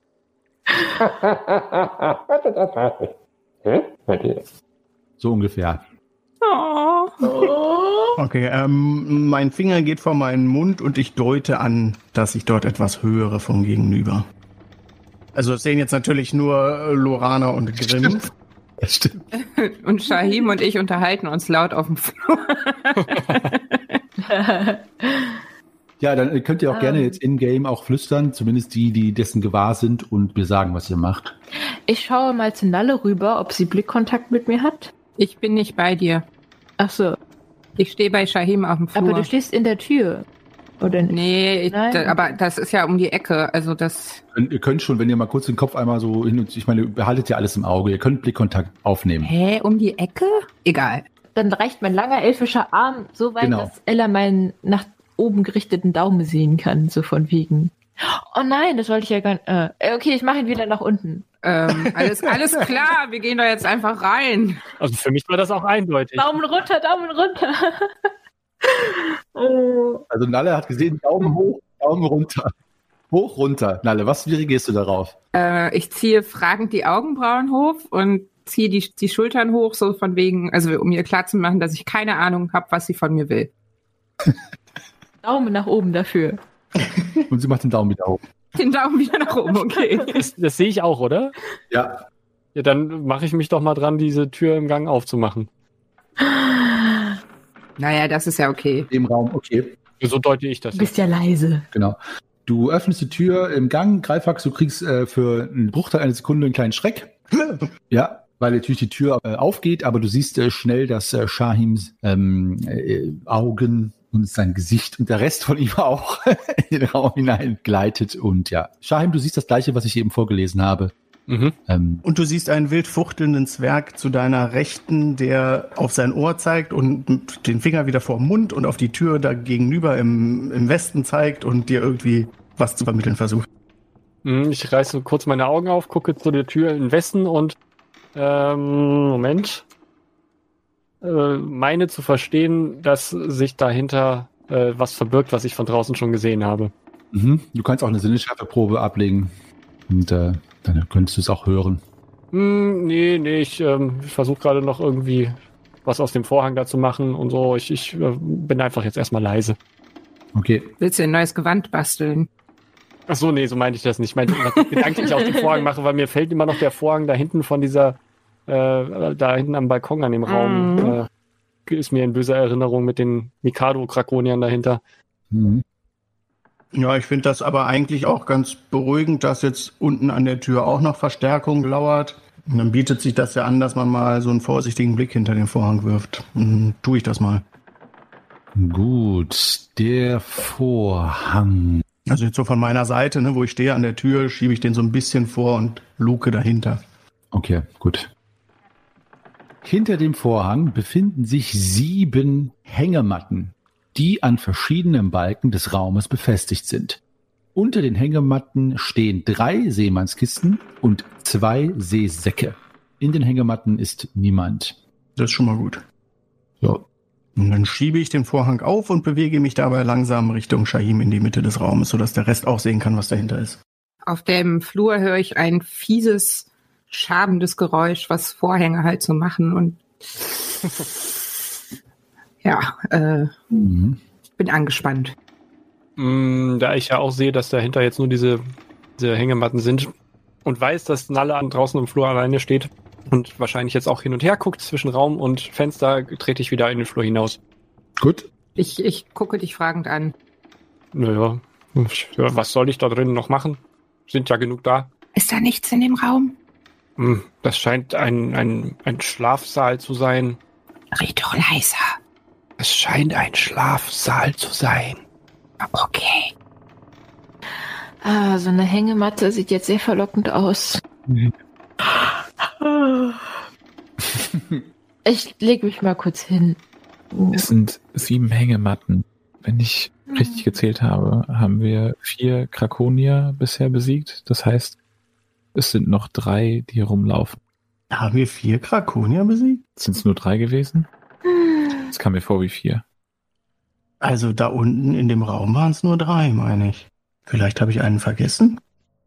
So ungefähr. Oh. Okay, ähm, mein Finger geht vor meinen Mund und ich deute an, dass ich dort etwas höre vom Gegenüber. Also es sehen jetzt natürlich nur äh, Lorana und Grimm. Das stimmt. Und Shahim und ich unterhalten uns laut auf dem Flur. Ja, dann äh, könnt ihr auch Ähm. gerne jetzt in-game auch flüstern, zumindest die, die dessen gewahr sind und mir sagen, was ihr macht. Ich schaue mal zu Nalle rüber, ob sie Blickkontakt mit mir hat. Ich bin nicht bei dir. Ach so, Ich stehe bei Shahim auf dem Flur. aber du stehst in der Tür. Oder nicht? nee, ich, Nein. da, aber das ist ja um die Ecke. Also das. Ihr könnt schon, wenn ihr mal kurz den Kopf einmal so hin und ich meine, ihr behaltet ja alles im Auge, ihr könnt Blickkontakt aufnehmen. Hä, um die Ecke? Egal. Dann reicht mein langer elfischer Arm so weit, Genau. dass Ella meinen nach oben gerichteten Daumen sehen kann, so von wegen. Oh nein, das wollte ich ja gar nicht. Äh, okay, ich mache ihn wieder nach unten. Ähm, alles, alles klar, wir gehen da jetzt einfach rein. Also für mich war das auch eindeutig. Daumen runter, Daumen runter. oh. Also Nalle hat gesehen, Daumen hoch, Daumen runter. Hoch, runter. Nalle, was, wie reagierst du darauf? Äh, ich ziehe fragend die Augenbrauen hoch und ziehe die, die Schultern hoch, so von wegen, also um ihr klarzumachen, dass ich keine Ahnung habe, was sie von mir will. Daumen nach oben dafür. Und sie macht den Daumen wieder hoch. Den Daumen wieder nach oben, okay. Das, das sehe ich auch, oder? Ja. Ja, dann mache ich mich doch mal dran, diese Tür im Gang aufzumachen. naja, das ist ja okay. Im Raum, okay. So deute ich das. Du bist ja leise. Genau. Du öffnest die Tür im Gang, Greifax, du kriegst äh, für einen Bruchteil einer Sekunde einen kleinen Schreck. ja, weil natürlich die Tür äh, aufgeht, aber du siehst äh, schnell, dass äh, Shahims ähm, äh, Augen und sein Gesicht und der Rest von ihm auch in den Raum hinein gleitet. Und ja, Shahim, du siehst das gleiche, was ich eben vorgelesen habe. Mhm. Ähm, Und du siehst einen wild fuchtelnden Zwerg zu deiner Rechten, der auf sein Ohr zeigt und den Finger wieder vor dem Mund und auf die Tür da gegenüber im, im Westen zeigt und dir irgendwie was zu vermitteln versucht. Mhm, Ich reiße kurz meine Augen auf, gucke zu der Tür im Westen und ähm, Moment. Äh, meine zu verstehen, dass sich dahinter äh, was verbirgt, was ich von draußen schon gesehen habe. Mhm. Du kannst auch eine Sinnesschärfeprobe ablegen. Und äh, dann könntest du es auch hören. Hm, nee, nee, ich, ähm, ich versuche gerade noch irgendwie was aus dem Vorhang da zu machen und so. Ich, ich äh, bin einfach jetzt erstmal leise. Okay. Willst du ein neues Gewand basteln? Ach so, nee, so meinte ich das nicht. Ich meinte, dass ich gedanklich auf den Vorhang mache, weil mir fällt immer noch der Vorhang da hinten von dieser, äh, da hinten am Balkon an dem Raum, Mhm. äh, ist mir in böser Erinnerung mit den Mikado-Krakoniern dahinter. Mhm. Ja, ich finde das aber eigentlich auch ganz beruhigend, dass jetzt unten an der Tür auch noch Verstärkung lauert. Und dann bietet sich das ja an, dass man mal so einen vorsichtigen Blick hinter den Vorhang wirft. Und tue ich das mal. Gut, der Vorhang. Also jetzt so von meiner Seite, ne, wo ich stehe an der Tür, schiebe ich den so ein bisschen vor und luke dahinter. Okay, gut. Hinter dem Vorhang befinden sich sieben Hängematten, die an verschiedenen Balken des Raumes befestigt sind. Unter den Hängematten stehen drei Seemannskisten und zwei Seesäcke. In den Hängematten ist niemand. Das ist schon mal gut. Ja. Und dann schiebe ich den Vorhang auf und bewege mich dabei langsam Richtung Shahim in die Mitte des Raumes, sodass der Rest auch sehen kann, was dahinter ist. Auf dem Flur höre ich ein fieses, schabendes Geräusch, was Vorhänge halt so machen und ja, äh, Mhm. bin angespannt. Mm, da ich ja auch sehe, dass dahinter jetzt nur diese, diese Hängematten sind und weiß, dass Nalle an draußen im Flur alleine steht und wahrscheinlich jetzt auch hin und her guckt zwischen Raum und Fenster, trete ich wieder in den Flur hinaus. Gut. Ich, ich gucke dich fragend an. Naja, ja, was soll ich da drinnen noch machen? Sind ja genug da. Ist da nichts in dem Raum? Hm, Das scheint ein, ein, ein Schlafsaal zu sein. Red doch leiser. Es scheint ein Schlafsaal zu sein. Okay. Ah, so eine Hängematte sieht jetzt sehr verlockend aus. Ich lege mich mal kurz hin. Es sind sieben Hängematten. Wenn ich richtig gezählt habe, haben wir vier Krakonier bisher besiegt. Das heißt, es sind noch drei, die herumlaufen. Haben wir vier Krakonier besiegt? Sind es nur drei gewesen? Das kam mir vor wie vier. Also da unten in dem Raum waren es nur drei, meine ich. Vielleicht habe ich einen vergessen?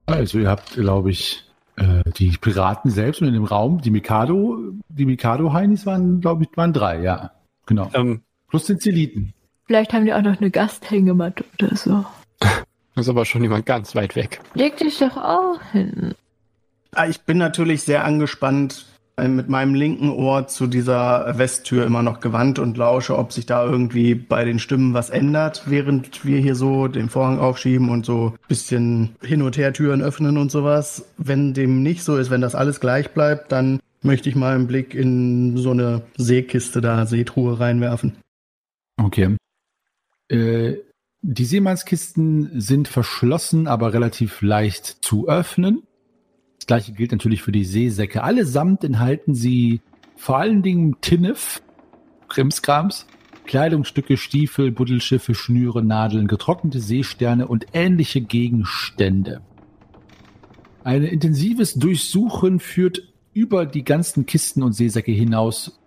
Also ihr habt, glaube ich, äh, die Piraten selbst und in dem Raum, die Mikado, die Mikado-Heinis waren, glaube ich, waren drei, ja. Genau. Ähm, Plus den Zeliten. Vielleicht haben die auch noch eine Gasthängematte oder so. ist aber schon jemand ganz weit weg. Leg dich doch auch hin. Ah, Ich bin natürlich sehr angespannt äh, mit meinem linken Ohr zu dieser Westtür immer noch gewandt und lausche, ob sich da irgendwie bei den Stimmen was ändert, während wir hier so den Vorhang aufschieben und so ein bisschen hin und her Türen öffnen und sowas. Wenn dem nicht so ist, wenn das alles gleich bleibt, dann möchte ich mal einen Blick in so eine Seekiste da, Seetruhe reinwerfen. Okay. Äh, die Seemannskisten sind verschlossen, aber relativ leicht zu öffnen. Das gleiche gilt natürlich für die Seesäcke. Allesamt enthalten sie vor allen Dingen Tinnef, Krimskrams, Kleidungsstücke, Stiefel, Buddelschiffe, Schnüre, Nadeln, getrocknete Seesterne und ähnliche Gegenstände. Ein intensives Durchsuchen führt über die ganzen Kisten und Seesäcke hinaus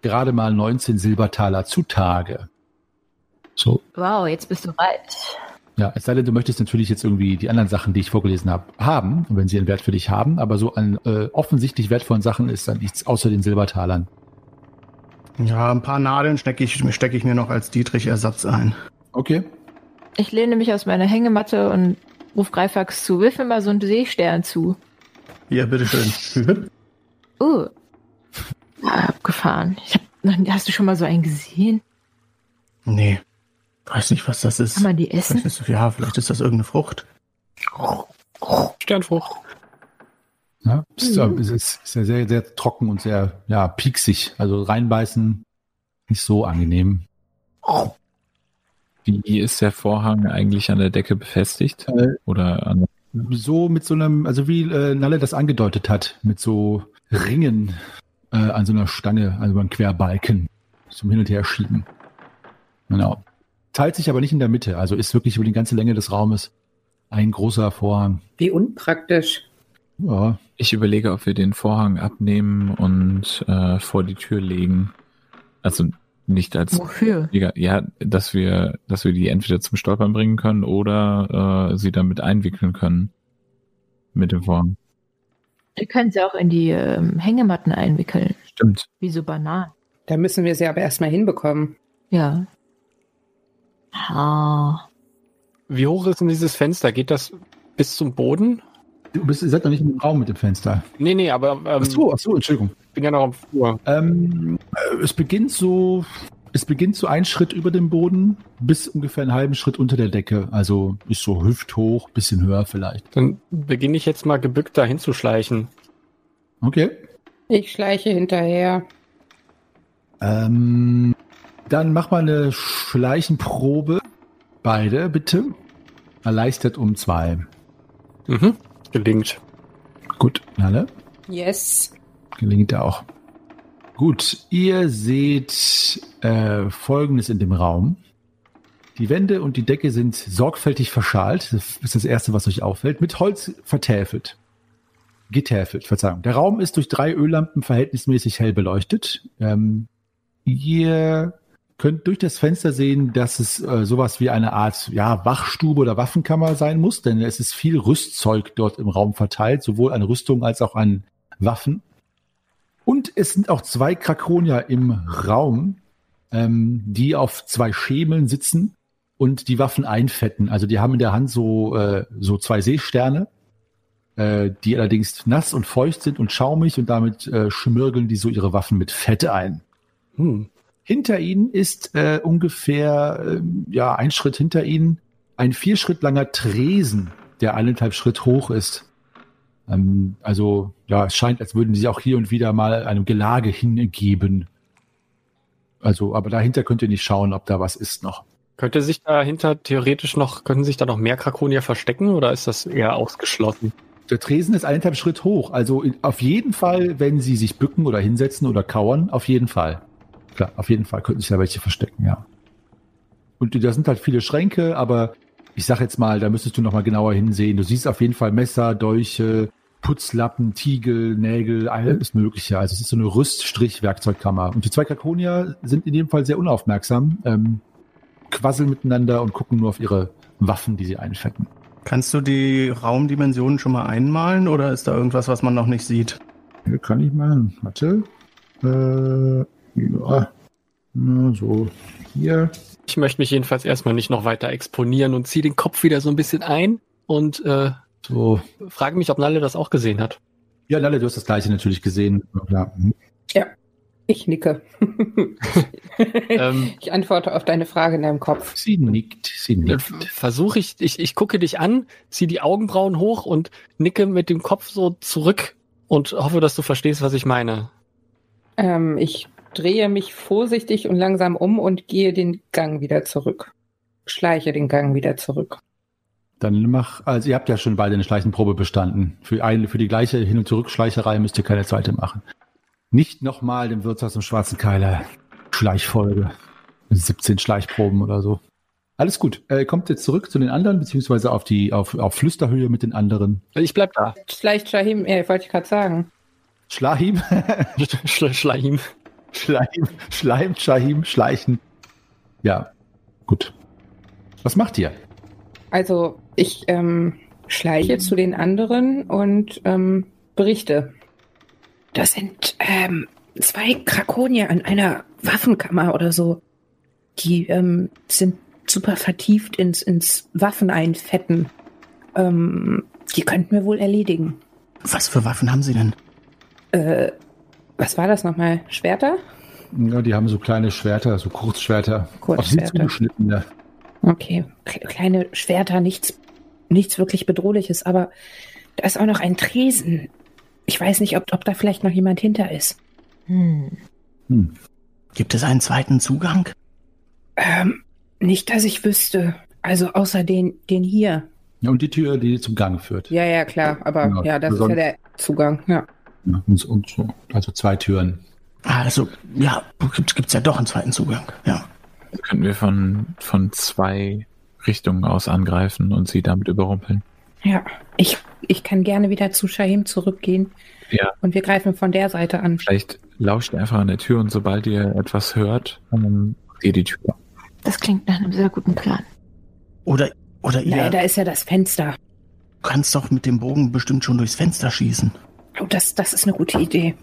gerade mal 19 Silbertaler zutage. So, Wow, jetzt bist du reich. Ja, es sei denn, du möchtest natürlich jetzt irgendwie die anderen Sachen, die ich vorgelesen habe, haben, wenn sie einen Wert für dich haben, aber so an äh, offensichtlich wertvollen Sachen ist dann nichts außer den Silbertalern. Ja, ein paar Nadeln stecke ich, stecke ich mir noch als Dietrich-Ersatz ein. Okay. Ich lehne mich aus meiner Hängematte und ruf Greifax zu. Wirf mir mal so einen Seestern zu. Ja, bitteschön. Uh. Ah, Abgefahren. Ich hab hast du schon mal so einen gesehen? nee, weiß nicht, was das ist. Kann man die essen? Vielleicht ist, ja, vielleicht ist das irgendeine Frucht. Sternfrucht. Ja, ist, es ist, ist ja sehr, sehr trocken und sehr, ja, pieksig. Also reinbeißen nicht so angenehm. Wie ist der Vorhang eigentlich an der Decke befestigt? Äh, Oder an So mit so einem, also wie äh, Nalle das angedeutet hat, mit so Ringen äh, an so einer Stange, also beim Querbalken zum Hin und Her schieben. Genau. Teilt sich aber nicht in der Mitte, also ist wirklich über die ganze Länge des Raumes ein großer Vorhang. Wie unpraktisch. Ja, Ich überlege, ob wir den Vorhang abnehmen und äh, vor die Tür legen. Also nicht als Wofür? Ja, dass wir, dass wir die entweder zum Stolpern bringen können oder äh, sie damit einwickeln können. Mit dem Vorhang. Wir können sie auch in die ähm, Hängematten einwickeln. Stimmt. Wie so Bananen. Da müssen wir sie aber erstmal hinbekommen. Ja. Ah. Wie hoch ist denn dieses Fenster? Geht das bis zum Boden? Du bist, ihr seid noch nicht im Raum mit dem Fenster. Nee, nee, aber ähm, Ach so, ach so, Entschuldigung. ich bin ja noch am Flur. Ähm, äh, es beginnt so, es beginnt so ein Schritt über dem Boden bis ungefähr einen halben Schritt unter der Decke. Also ist so hüfthoch, bisschen höher vielleicht. Dann beginne ich jetzt mal gebückt da hinzuschleichen. Okay. Ich schleiche hinterher. Ähm, dann mach mal eine Schleichenprobe. Beide, bitte. Erleichtert um zwei. Mhm. Gelingt. Gut, alle. Yes. Gelingt auch. Gut, ihr seht äh, Folgendes in dem Raum. Die Wände und die Decke sind sorgfältig verschalt. Das ist das Erste, was euch auffällt. Mit Holz vertäfelt. Getäfelt, Verzeihung. Der Raum ist durch drei Öllampen verhältnismäßig hell beleuchtet. Ähm, ihr könnt durch das Fenster sehen, dass es äh, sowas wie eine Art ja, Wachstube oder Waffenkammer sein muss, denn es ist viel Rüstzeug dort im Raum verteilt, sowohl an Rüstung als auch an Waffen. Und es sind auch zwei Krakonier im Raum, ähm, die auf zwei Schemeln sitzen und die Waffen einfetten. Also die haben in der Hand so, äh, so zwei Seesterne, äh, die allerdings nass und feucht sind und schaumig und damit äh, schmirgeln die so ihre Waffen mit Fette ein. Hm. Hinter ihnen ist äh, ungefähr äh, ja ein Schritt hinter ihnen ein vier Schritt langer Tresen, der eineinhalb Schritt hoch ist. Ähm, also ja, es scheint, als würden sie auch hier und wieder mal einem Gelage hingeben. Also, aber dahinter könnt ihr nicht schauen, ob da was ist noch. Könnte sich dahinter theoretisch noch, können sich da noch mehr Krakonier verstecken oder ist das eher ausgeschlossen? Der Tresen ist eineinhalb Schritt hoch. Also in, auf jeden Fall, wenn sie sich bücken oder hinsetzen oder kauern, auf jeden Fall. Klar, auf jeden Fall könnten sich da welche verstecken, ja. Und da sind halt viele Schränke, aber ich sag jetzt mal, da müsstest du noch mal genauer hinsehen. Du siehst auf jeden Fall Messer, Dolche, Putzlappen, Tiegel, Nägel, alles Mögliche. Also es ist so eine Rüststrich-Werkzeugkammer. Und die zwei Krakonier sind in dem Fall sehr unaufmerksam, ähm, quasseln miteinander und gucken nur auf ihre Waffen, die sie einfetten. Kannst du die Raumdimensionen schon mal einmalen oder ist da irgendwas, was man noch nicht sieht? Ja, kann ich mal. Warte. Äh, ja. Na, so hier. Ich möchte mich jedenfalls erstmal nicht noch weiter exponieren und ziehe den Kopf wieder so ein bisschen ein und äh, So. frage mich, ob Nalle das auch gesehen hat. Ja, Lalle, du hast das gleiche natürlich gesehen. Ja. Ich nicke. Ähm, ich antworte auf deine Frage in deinem Kopf. Sie nickt, sie nickt. Versuche ich, ich, ich gucke dich an, ziehe die Augenbrauen hoch und nicke mit dem Kopf so zurück und hoffe, dass du verstehst, was ich meine. Ähm, ich drehe mich vorsichtig und langsam um und gehe den Gang wieder zurück. Schleiche den Gang wieder zurück. Dann mach, also ihr habt ja schon beide eine Schleichenprobe bestanden. Für, eine, für die gleiche Hin- und Zurückschleicherei müsst ihr keine zweite machen. Nicht nochmal dem Wirtshaus im Schwarzen Keiler Schleichfolge. 17 Schleichproben oder so. Alles gut. Äh, kommt jetzt zurück zu den anderen, beziehungsweise auf die, auf, auf Flüsterhöhe mit den anderen. Ich bleib da. Schleicht Shahim, ja, wollte ich gerade sagen. Schlahim, Schle Schleim. Schleim, Schleim, Schahim, Schleichen. Ja, gut. Was macht ihr? Also ich ähm, schleiche zu den anderen und ähm, berichte. Das sind ähm, zwei Krakonier an einer Waffenkammer oder so. Die ähm, sind super vertieft ins, ins Waffeneinfetten. Ähm, die könnten wir wohl erledigen. Was für Waffen haben sie denn? Äh, was war das nochmal? Schwerter? Ja, die haben so kleine Schwerter, so Kurzschwerter. Kurzschwerter. zugeschnitten, ja. Okay, Kle- kleine Schwerter, nichts, nichts wirklich Bedrohliches, aber da ist auch noch ein Tresen. Ich weiß nicht, ob, ob da vielleicht noch jemand hinter ist. Hm. Hm. Gibt es einen zweiten Zugang? Ähm, nicht, dass ich wüsste. Also außer den, den hier. ja. Und die Tür, die zum Gang führt. Ja, ja, klar, aber Ja, ja, das ist sonst- ja der Zugang, ja. Und, und. Also zwei Türen. Ah, Also, ja, gibt gibt's ja doch einen zweiten Zugang. Ja. Könnten wir von, von zwei Richtungen aus angreifen und sie damit überrumpeln. Ja, ich, ich kann gerne wieder zu Shahim zurückgehen. Ja. Und wir greifen von der Seite an. Vielleicht lauscht ihr einfach an der Tür und sobald ihr etwas hört, dann macht ihr die Tür. Das klingt nach einem sehr guten Plan. Oder, oder ihr Naja, da ist ja das Fenster. kannst doch mit dem Bogen bestimmt schon durchs Fenster schießen. Oh, das, das ist eine gute Idee.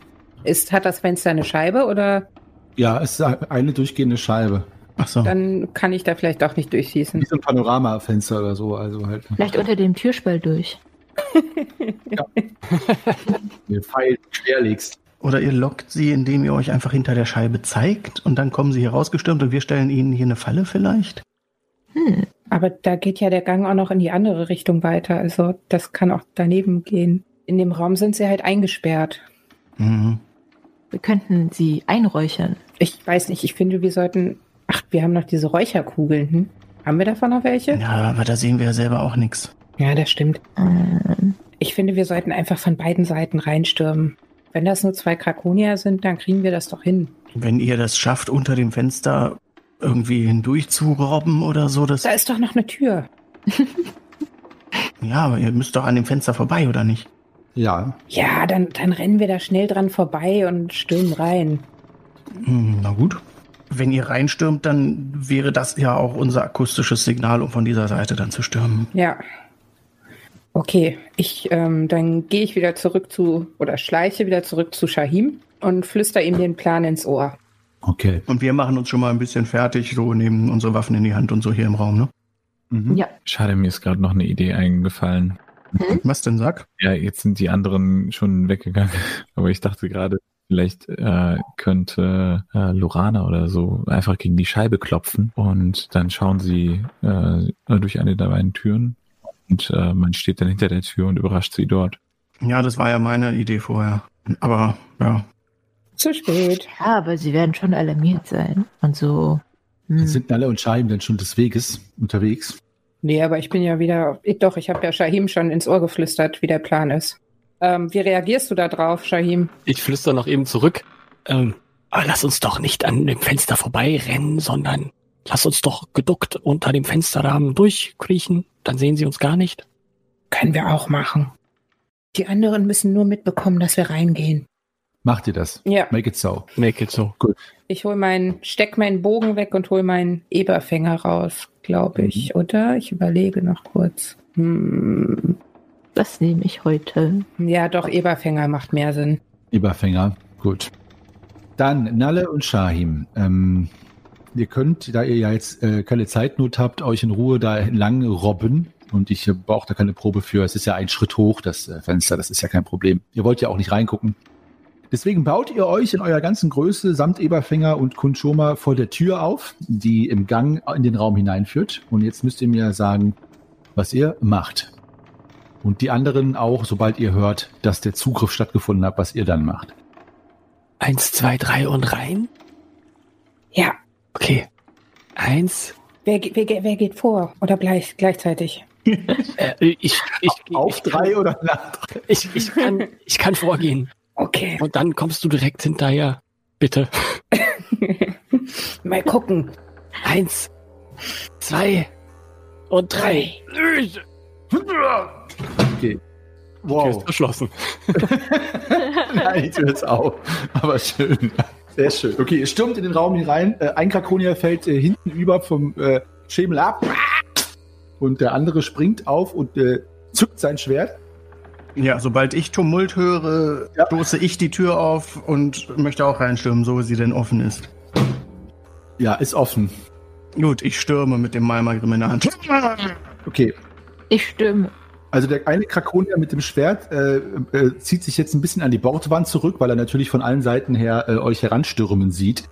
Ist, hat das Fenster eine Scheibe oder Ja, es ist eine durchgehende Scheibe. Ach so. dann kann ich da vielleicht auch nicht Wie durchschießen? so ein Panoramafenster oder so. Also halt Vielleicht unter dem Türspalt durch. den Pfeil querlegst. Oder ihr lockt sie, indem ihr euch einfach hinter der Scheibe zeigt und dann kommen sie hier rausgestürmt und wir stellen ihnen hier eine Falle vielleicht? Hm. Aber da geht ja der Gang auch noch in die andere Richtung weiter. Also das kann auch daneben gehen. In dem Raum sind sie halt eingesperrt. Mhm. Wir könnten sie einräuchern. Ich weiß nicht, ich finde, wir sollten. Ach, wir haben noch diese Räucherkugeln. Hm? Haben wir davon noch welche? Ja, aber da sehen wir ja selber auch nichts. Ja, das stimmt. Ähm, Ich finde, wir sollten einfach von beiden Seiten reinstürmen. Wenn das nur zwei Krakonier sind, dann kriegen wir das doch hin. Wenn ihr das schafft, unter dem Fenster irgendwie hindurch zu robben oder so, das. Da ist doch noch eine Tür. Ja, aber ihr müsst doch an dem Fenster vorbei, oder nicht? Ja, Ja, dann, dann rennen wir da schnell dran vorbei und stürmen rein. Hm, na gut. Wenn ihr reinstürmt, dann wäre das ja auch unser akustisches Signal, um von dieser Seite dann zu stürmen. Ja. Okay, ich, ähm, dann gehe ich wieder zurück zu, oder schleiche wieder zurück zu Shahim und flüster ihm den Plan ins Ohr. okay. Und wir machen uns schon mal ein bisschen fertig, so nehmen unsere Waffen in die Hand und so hier im Raum, ne? Mhm. Ja. Schade, mir ist gerade noch eine Idee eingefallen. Was denn, sag? Ja, jetzt sind die anderen schon weggegangen. Aber ich dachte gerade, vielleicht äh, könnte äh, Lorana oder so einfach gegen die Scheibe klopfen und dann schauen sie äh, durch eine der beiden Türen und äh, man steht dann hinter der Tür und überrascht sie dort. Ja, das war ja meine Idee vorher. Aber, ja. Zu spät. ja, aber sie werden schon alarmiert sein. Und so. Hm. Sind alle und Scheiben denn schon des Weges unterwegs? Nee, aber ich bin ja wieder. Ich, doch, ich habe ja Shahim schon ins Ohr geflüstert, wie der Plan ist. Ähm, wie reagierst du da drauf, Shahim? Ich flüster noch eben zurück. Ähm, aber lass uns doch nicht an dem Fenster vorbeirennen, sondern lass uns doch geduckt unter dem Fensterrahmen durchkriechen. Dann sehen sie uns gar nicht. Können wir auch machen. Die anderen müssen nur mitbekommen, dass wir reingehen. Macht ihr das? Ja. Make it so. Make it so. Ich hol meinen, steck meinen Bogen weg und hol meinen Eberfänger raus, glaube ich, oder? Ich überlege noch kurz. Hm, Das nehme ich heute. ja, doch, Eberfänger macht mehr Sinn. Überfänger. Gut. Dann Nalle und Shahim. Ähm, ihr könnt, da ihr ja jetzt äh, keine Zeitnot habt, euch in Ruhe da entlang robben. Und ich äh, brauche da keine Probe für. Es ist ja ein Schritt hoch, das äh, Fenster. Das ist ja kein Problem. Ihr wollt ja auch nicht reingucken. Deswegen baut ihr euch in eurer ganzen Größe samt Eberfänger und Kunschoma vor der Tür auf, die im Gang in den Raum hineinführt. Und jetzt müsst ihr mir sagen, was ihr macht. Und die anderen auch, sobald ihr hört, dass der Zugriff stattgefunden hat, was ihr dann macht. Eins, zwei, drei und rein. Ja, Okay. Eins. wer, wer, wer geht vor? Oder gleich, gleichzeitig? Äh, ich, ich, Auf ich, drei oder nach drei? Ich, ich, kann, ich kann vorgehen. Okay, Und dann kommst du direkt hinterher. Bitte. mal gucken. Eins, zwei und drei. Okay. Okay, ist Wow. verschlossen. Nein, die Tür ist auf. Aber schön. Sehr schön. Okay, ihr stürmt in den Raum hinein. Äh, ein Krakonier fällt äh, hinten über vom äh, Schemel ab. Und der andere springt auf und zückt sein Schwert. Ja, sobald ich Tumult höre, Ja. stoße ich die Tür auf und möchte auch reinstürmen, so wie sie denn offen ist. Ja, ist offen. Gut, ich stürme mit dem Malmagrim in der Hand. Okay. Ich stimme. Also der eine Krakonier mit dem Schwert äh, äh, zieht sich jetzt ein bisschen an die Bordwand zurück, weil er natürlich von allen Seiten her äh, euch heranstürmen sieht.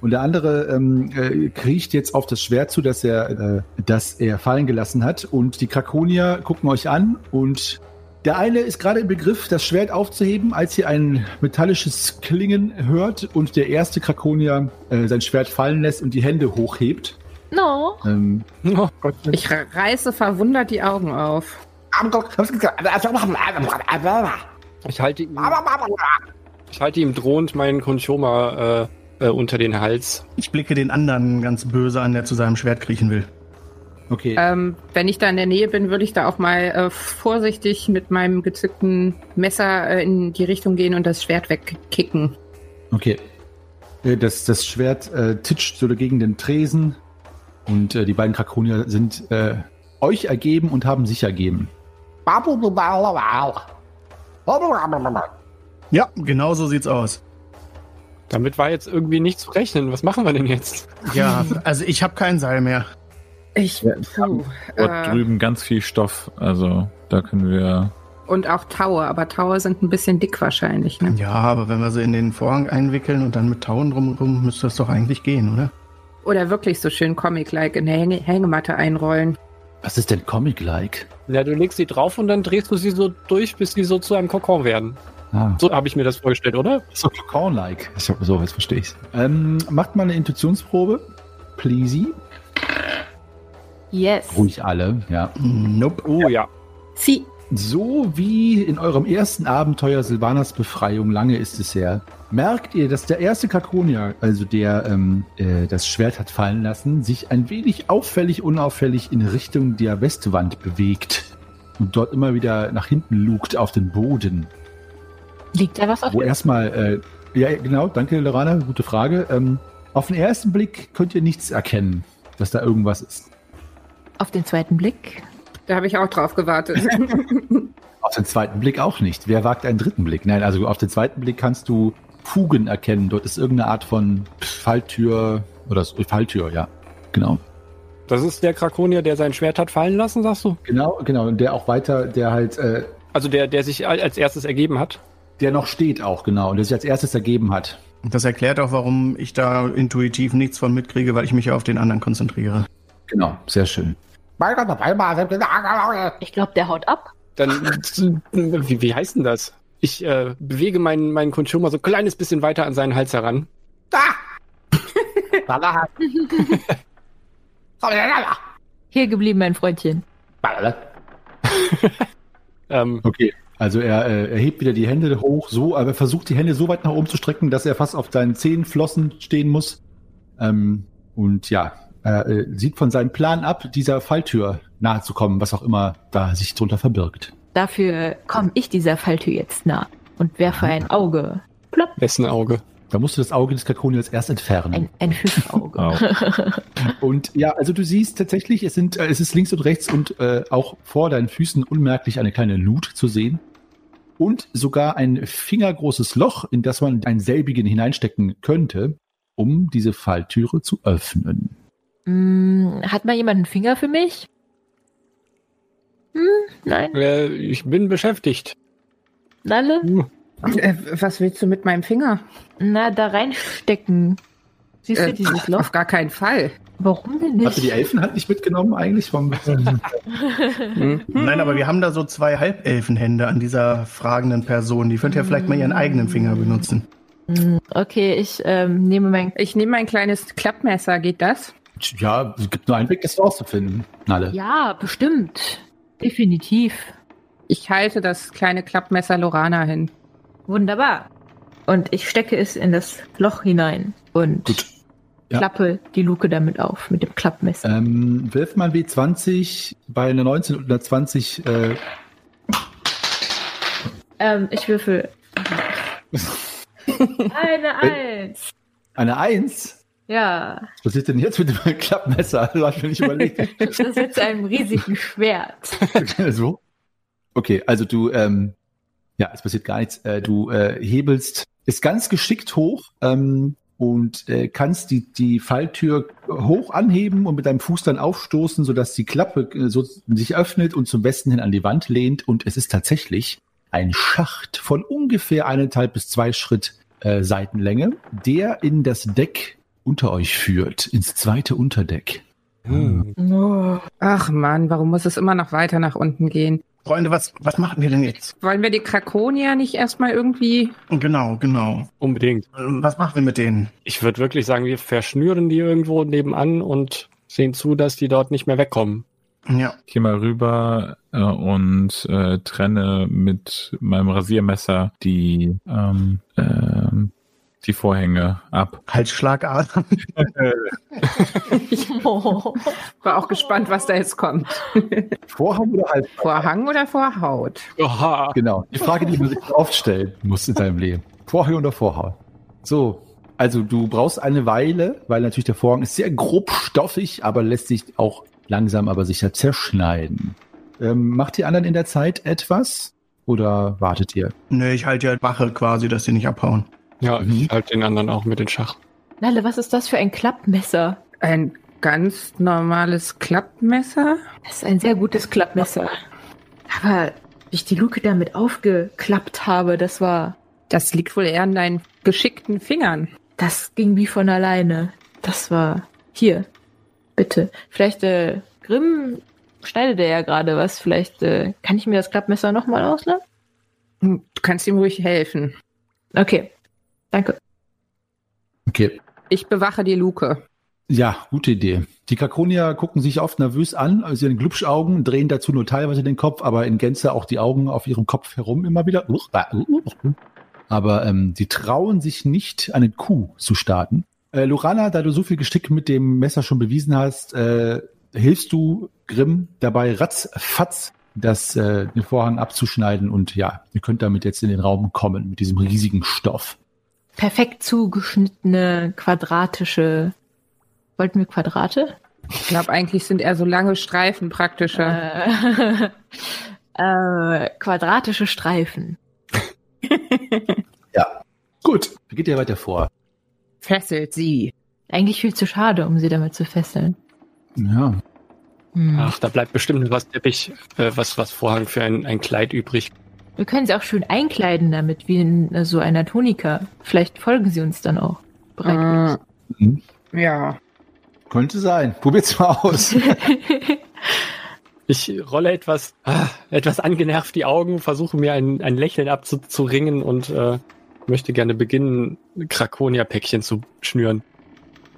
Und der andere ähm, äh, kriecht jetzt auf das Schwert zu, das er, äh, das er fallen gelassen hat. Und die Krakonier gucken euch an und der eine ist gerade im Begriff, das Schwert aufzuheben, als ihr ein metallisches Klingen hört und der erste Krakonier äh, sein Schwert fallen lässt und die Hände hochhebt. No. Ähm, Oh Gott. Ich re- reiße verwundert die Augen auf. Ich halte ihm, ich halte ihm drohend meinen Konchoma äh, äh, unter den Hals. Ich blicke den anderen ganz böse an, der zu seinem Schwert kriechen will. Okay. Ähm, wenn ich da in der Nähe bin, würde ich da auch mal äh, vorsichtig mit meinem gezückten Messer äh, in die Richtung gehen und das Schwert wegkicken. Okay. Äh, Das, das Schwert äh, titscht so gegen den Tresen und äh, die beiden Krakonier sind äh, euch ergeben und haben sich ergeben. Ja, genau so sieht's aus. Damit war jetzt irgendwie nicht zu rechnen. Was machen wir denn jetzt? Ja, also ich habe kein Seil mehr. Ich, Ja, puh, Dort äh, drüben ganz viel Stoff. Also da können wir. und auch Taue, aber Taue sind ein bisschen dick wahrscheinlich. Ne? Ja, aber wenn wir sie in den Vorhang einwickeln und dann mit Tauen drumherum, müsste das doch eigentlich gehen, oder? Oder wirklich so schön Comic-like in der Hänge Hängematte einrollen. Was ist denn Comic-like? Ja, du legst sie drauf und dann drehst du sie so durch, bis sie so zu einem Kokon werden. Ah, So habe ich mir das vorgestellt, oder? so Corn-like. So, so, jetzt verstehe ich. Ähm, macht mal eine Intuitionsprobe. Pleasy. Yes. Ruhig alle, ja. Nope. Oh ja. Sie. So wie in eurem ersten Abenteuer Silvanas Befreiung, lange ist es her, merkt ihr, dass der erste Kakonier, also der ähm, äh, das Schwert hat fallen lassen, sich ein wenig auffällig, unauffällig in Richtung der Westwand bewegt und dort immer wieder nach hinten lugt auf den Boden. Liegt da was auf Wo dem erstmal, äh, ja genau, danke Lorana, gute Frage. Ähm, auf den ersten Blick könnt ihr nichts erkennen, dass da irgendwas ist. Auf den zweiten Blick. Da habe ich auch drauf gewartet. Auf den zweiten Blick auch nicht. Wer wagt einen dritten Blick? Nein, also auf den zweiten Blick kannst du Fugen erkennen. Dort ist irgendeine Art von Falltür oder Falltür, ja. Genau. Das ist der Krakonier, der sein Schwert hat fallen lassen, sagst du? Genau, genau. Und der auch weiter, der halt, äh, Also der, der sich al- als erstes ergeben hat. der noch steht auch, genau. Und der sich als erstes ergeben hat. Das erklärt auch, warum ich da intuitiv nichts von mitkriege, weil ich mich auf den anderen konzentriere. Genau, sehr schön. Ich glaube, der haut ab. Dann, wie, wie heißt denn das? Ich äh, bewege meinen, meinen mal so ein kleines bisschen weiter an seinen Hals heran. Hier geblieben, mein Freundchen. Ähm, Okay. Also er, äh, er hebt wieder die Hände hoch, so, aber er versucht die Hände so weit nach oben zu strecken, dass er fast auf seinen Zehenflossen stehen muss. Ähm, und ja, äh, sieht von seinem Plan ab, dieser Falltür nahe zu kommen, was auch immer da sich drunter verbirgt. Dafür komme ich dieser Falltür jetzt nah und werfe ein Auge. Plopp. wessen Auge? Da musst du das Auge des Kakoniers erst entfernen. Ein, ein Fischauge. Au. Und ja, also du siehst tatsächlich, es sind, äh, es ist links und rechts und äh, auch vor deinen Füßen unmerklich eine kleine Lut zu sehen. Und sogar ein fingergroßes Loch, in das man einen selbigen hineinstecken könnte, um diese Falltüre zu öffnen. Hm, hat mal jemand einen Finger für mich? Hm, nein. Äh, ich bin beschäftigt. Nalle? äh, was willst du mit meinem Finger? Na, da reinstecken. Siehst du Äh, dieses Loch? Auf gar keinen Fall. Warum denn Hatte die nicht? Elfenhand nicht mitgenommen eigentlich vom Hm? Nein, aber wir haben da so zwei Halbelfenhände an dieser fragenden Person. Die könnte ja vielleicht mal ihren eigenen Finger benutzen. Hm, Okay, ich ähm, nehme mein. Ich nehme ein kleines Klappmesser, geht das? Ja, es gibt nur einen Weg, das rauszufinden. Nalle. Ja, bestimmt. Definitiv. Ich halte das kleine Klappmesser Lorana hin. Wunderbar. Und ich stecke es in das Loch hinein und Gut. Ja. klappe die Luke damit auf mit dem Klappmesser. Ähm, wirf mal ein W20 bei einer 19 und einer 20. Äh, Ähm, ich würfel. Eine Eins. eine 1. Ja, Was passiert denn jetzt mit dem Klappmesser? Das hab ich mir nicht überlegt. das ist mit einem riesigen Schwert. so. Okay, also du, ähm, ja, es passiert gar nichts. Äh, du äh, hebelst es ganz geschickt hoch ähm, und äh, kannst die, die Falltür hoch anheben und mit deinem Fuß dann aufstoßen, sodass die Klappe äh, so sich öffnet und zum Westen hin an die Wand lehnt. Und es ist tatsächlich ein Schacht von ungefähr eineinhalb bis zwei Schritt äh, Seitenlänge, der in das Deck unter euch führt, ins zweite Unterdeck. Hm. Oh. Ach man, warum muss es immer noch weiter nach unten gehen? Freunde, was, was machen wir denn jetzt? Wollen wir die Krakonier nicht erstmal irgendwie... Genau, genau. Unbedingt. Ähm, Was machen wir mit denen? Ich würde wirklich sagen, wir verschnüren die irgendwo nebenan und sehen zu, dass die dort nicht mehr wegkommen. Ja, Ich gehe mal rüber äh, und äh, trenne mit meinem Rasiermesser die, ähm, ähm, die Vorhänge ab. Halsschlagader. War auch gespannt, was da jetzt kommt. Vorhang oder Halb? Vorhang oder Vorhaut? Oha. Genau. Die Frage, die man sich oft stellen muss in seinem Leben. Vorhang oder Vorhaut? So. Also du brauchst eine Weile, weil natürlich der Vorhang ist sehr grobstoffig, aber lässt sich auch langsam aber sicher zerschneiden. Ähm, macht die anderen in der Zeit etwas? Oder wartet ihr? Nö, ich halte ja Wache quasi, dass sie nicht abhauen. Ja, Mhm. ich halte den anderen auch mit den Schach. Nalle, was ist das für ein Klappmesser? Ein ganz normales Klappmesser? Das ist ein sehr gutes Klappmesser. Aber wie ich die Luke damit aufgeklappt habe, das war, Das liegt wohl eher an deinen geschickten Fingern. das ging wie von alleine. Das war hier. Bitte. Vielleicht, äh, Grimm schneidet er ja gerade was. Vielleicht, äh, kann ich mir das Klappmesser nochmal ausleihen? Du kannst ihm ruhig helfen. Okay. Danke. Okay. Ich bewache die Luke. Ja, gute Idee. Die Krakonier gucken sich oft nervös an, also ihren Glubschaugen, drehen dazu nur teilweise den Kopf, aber in Gänze auch die Augen auf ihrem Kopf herum immer wieder. Aber ähm, sie trauen sich nicht, eine Kuh zu starten. Äh, Lorana, da du so viel Geschick mit dem Messer schon bewiesen hast, äh, hilfst du Grimm dabei, ratzfatz das, äh, den Vorhang abzuschneiden und ja, ihr könnt damit jetzt in den Raum kommen mit diesem riesigen Stoff. Perfekt zugeschnittene, quadratische. Wollten wir Quadrate? Ich glaube, eigentlich sind eher so lange Streifen praktischer. Äh, äh, quadratische Streifen. Gut, wie geht ihr weiter vor? Fesselt sie. Eigentlich viel zu schade, um sie damit zu fesseln. Ja, Hm. Ach, da bleibt bestimmt noch was Teppich, äh, was, was Vorhang für ein, ein Kleid übrig. Wir können sie auch schön einkleiden damit, wie in äh, so einer Tonika. Vielleicht folgen sie uns dann auch. Bereitwillig. Mhm. Ja. könnte sein. Probiert's mal aus. Ich rolle etwas, ah, etwas angenervt die Augen, versuche mir ein, ein Lächeln abzuringen und äh, möchte gerne beginnen, Krakonia-Päckchen zu schnüren.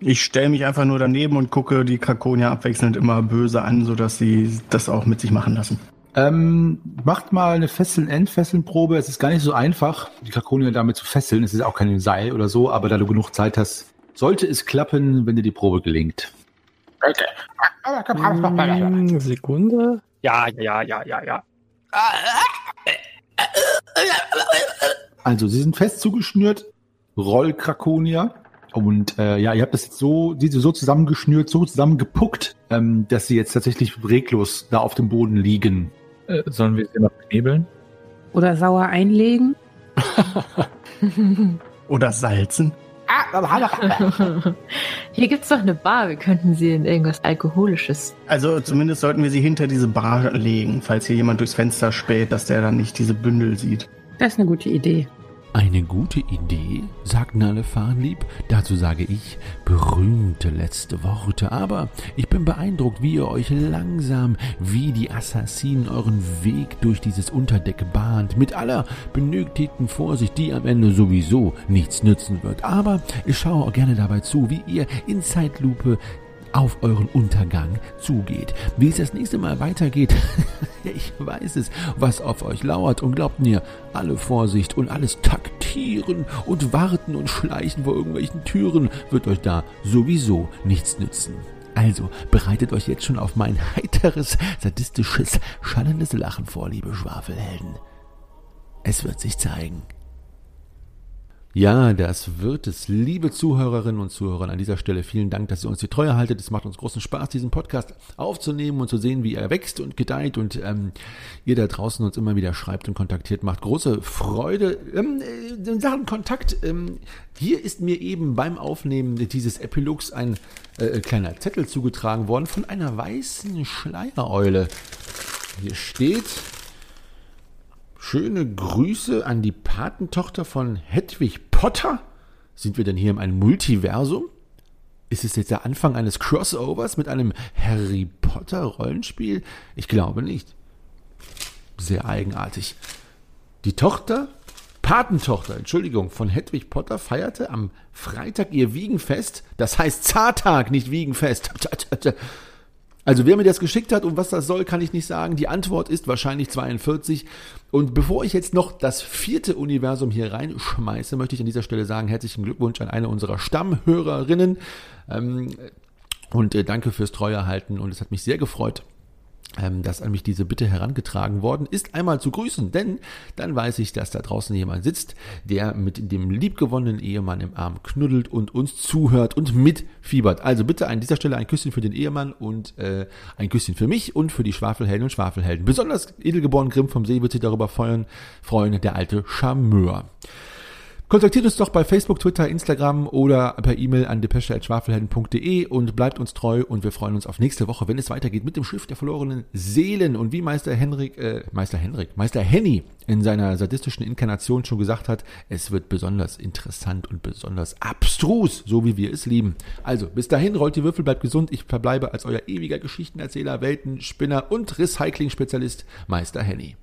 Ich stelle mich einfach nur daneben und gucke die Krakonier abwechselnd immer böse an, sodass sie das auch mit sich machen lassen. Ähm, macht mal eine Fesseln-Endfesseln-Probe. Es ist gar nicht so einfach, die Krakonier damit zu fesseln. Es ist auch kein Seil oder so, aber da du genug Zeit hast, sollte es klappen, wenn dir die Probe gelingt. Mm, Sekunde. Ja, ja, ja, ja, ja. Also, sie sind fest zugeschnürt, Rollkrakonier. Und äh, ja, ihr habt das jetzt so, diese so zusammengeschnürt, so zusammengepuckt, ähm, dass sie jetzt tatsächlich reglos da auf dem Boden liegen. Äh, sollen wir sie noch knebeln? Oder sauer einlegen? Oder salzen. Hier gibt's doch eine Bar. Wir könnten sie in irgendwas Alkoholisches. Also zumindest sollten wir sie hinter diese Bar legen, falls hier jemand durchs Fenster späht, dass der dann nicht diese Bündel sieht. Das ist eine gute Idee. Eine gute Idee, sagt Nalle Farnlieb. Dazu sage ich berühmte letzte Worte. Aber ich bin beeindruckt, wie ihr euch langsam wie die Assassinen euren Weg durch dieses Unterdeck bahnt. Mit aller benötigten Vorsicht, die am Ende sowieso nichts nützen wird. Aber ich schaue auch gerne dabei zu, wie ihr in Zeitlupe auf euren Untergang zugeht. Wie es das nächste Mal weitergeht, ich weiß es, was auf euch lauert und glaubt mir, alle Vorsicht und alles taktieren und warten und schleichen vor irgendwelchen Türen wird euch da sowieso nichts nützen. Also bereitet euch jetzt schon auf mein heiteres, sadistisches, schallendes Lachen vor, liebe Schwafelhelden. Es wird sich zeigen. Ja, das wird es. Liebe Zuhörerinnen und Zuhörer, an dieser Stelle vielen Dank, dass ihr uns die Treue haltet. Es macht uns großen Spaß, diesen Podcast aufzunehmen und zu sehen, wie er wächst und gedeiht und ähm, ihr da draußen uns immer wieder schreibt und kontaktiert. Macht große Freude. Ähm, äh, in Sachen Kontakt, ähm, hier ist mir eben beim Aufnehmen dieses Epilogs ein äh, kleiner Zettel zugetragen worden von einer weißen Schleiereule. Hier steht, Schöne Grüße an die Patentochter von Hedwig Potter. Sind wir denn hier in einem Multiversum? Ist es jetzt der Anfang eines Crossovers mit einem Harry Potter Rollenspiel? Ich glaube nicht. Sehr eigenartig. Die Tochter, Patentochter, Entschuldigung, von Hedwig Potter feierte am Freitag ihr Wiegenfest. Das heißt Zartag, nicht Wiegenfest. Also wer mir das geschickt hat und was das soll, kann ich nicht sagen. Die Antwort ist wahrscheinlich 42. Und bevor ich jetzt noch das vierte Universum hier reinschmeiße, möchte ich an dieser Stelle sagen, herzlichen Glückwunsch an eine unserer Stammhörerinnen. Ähm, und äh, danke fürs Treuerhalten und es hat mich sehr gefreut, ähm, dass an mich diese Bitte herangetragen worden ist, einmal zu grüßen, denn dann weiß ich, dass da draußen jemand sitzt, der mit dem liebgewonnenen Ehemann im Arm knuddelt und uns zuhört und mitfiebert. Also bitte an dieser Stelle ein Küsschen für den Ehemann und äh, ein Küsschen für mich und für die Schwafelhelden und Schwafelhelden. Besonders edelgeboren Grimm vom See wird sich darüber freuen, freuen der alte Charmeur. Kontaktiert uns doch bei Facebook, Twitter, Instagram oder per E-Mail an depesche.schwafelhelden.de und bleibt uns treu und wir freuen uns auf nächste Woche, wenn es weitergeht mit dem Schiff der verlorenen Seelen und wie Meister Henrik, äh, Meister Henrik, Meister Henny in seiner sadistischen Inkarnation schon gesagt hat, es wird besonders interessant und besonders abstrus, so wie wir es lieben. Also, bis dahin, rollt die Würfel, bleibt gesund, ich verbleibe als euer ewiger Geschichtenerzähler, Weltenspinner und Recycling-Spezialist Meister Henny.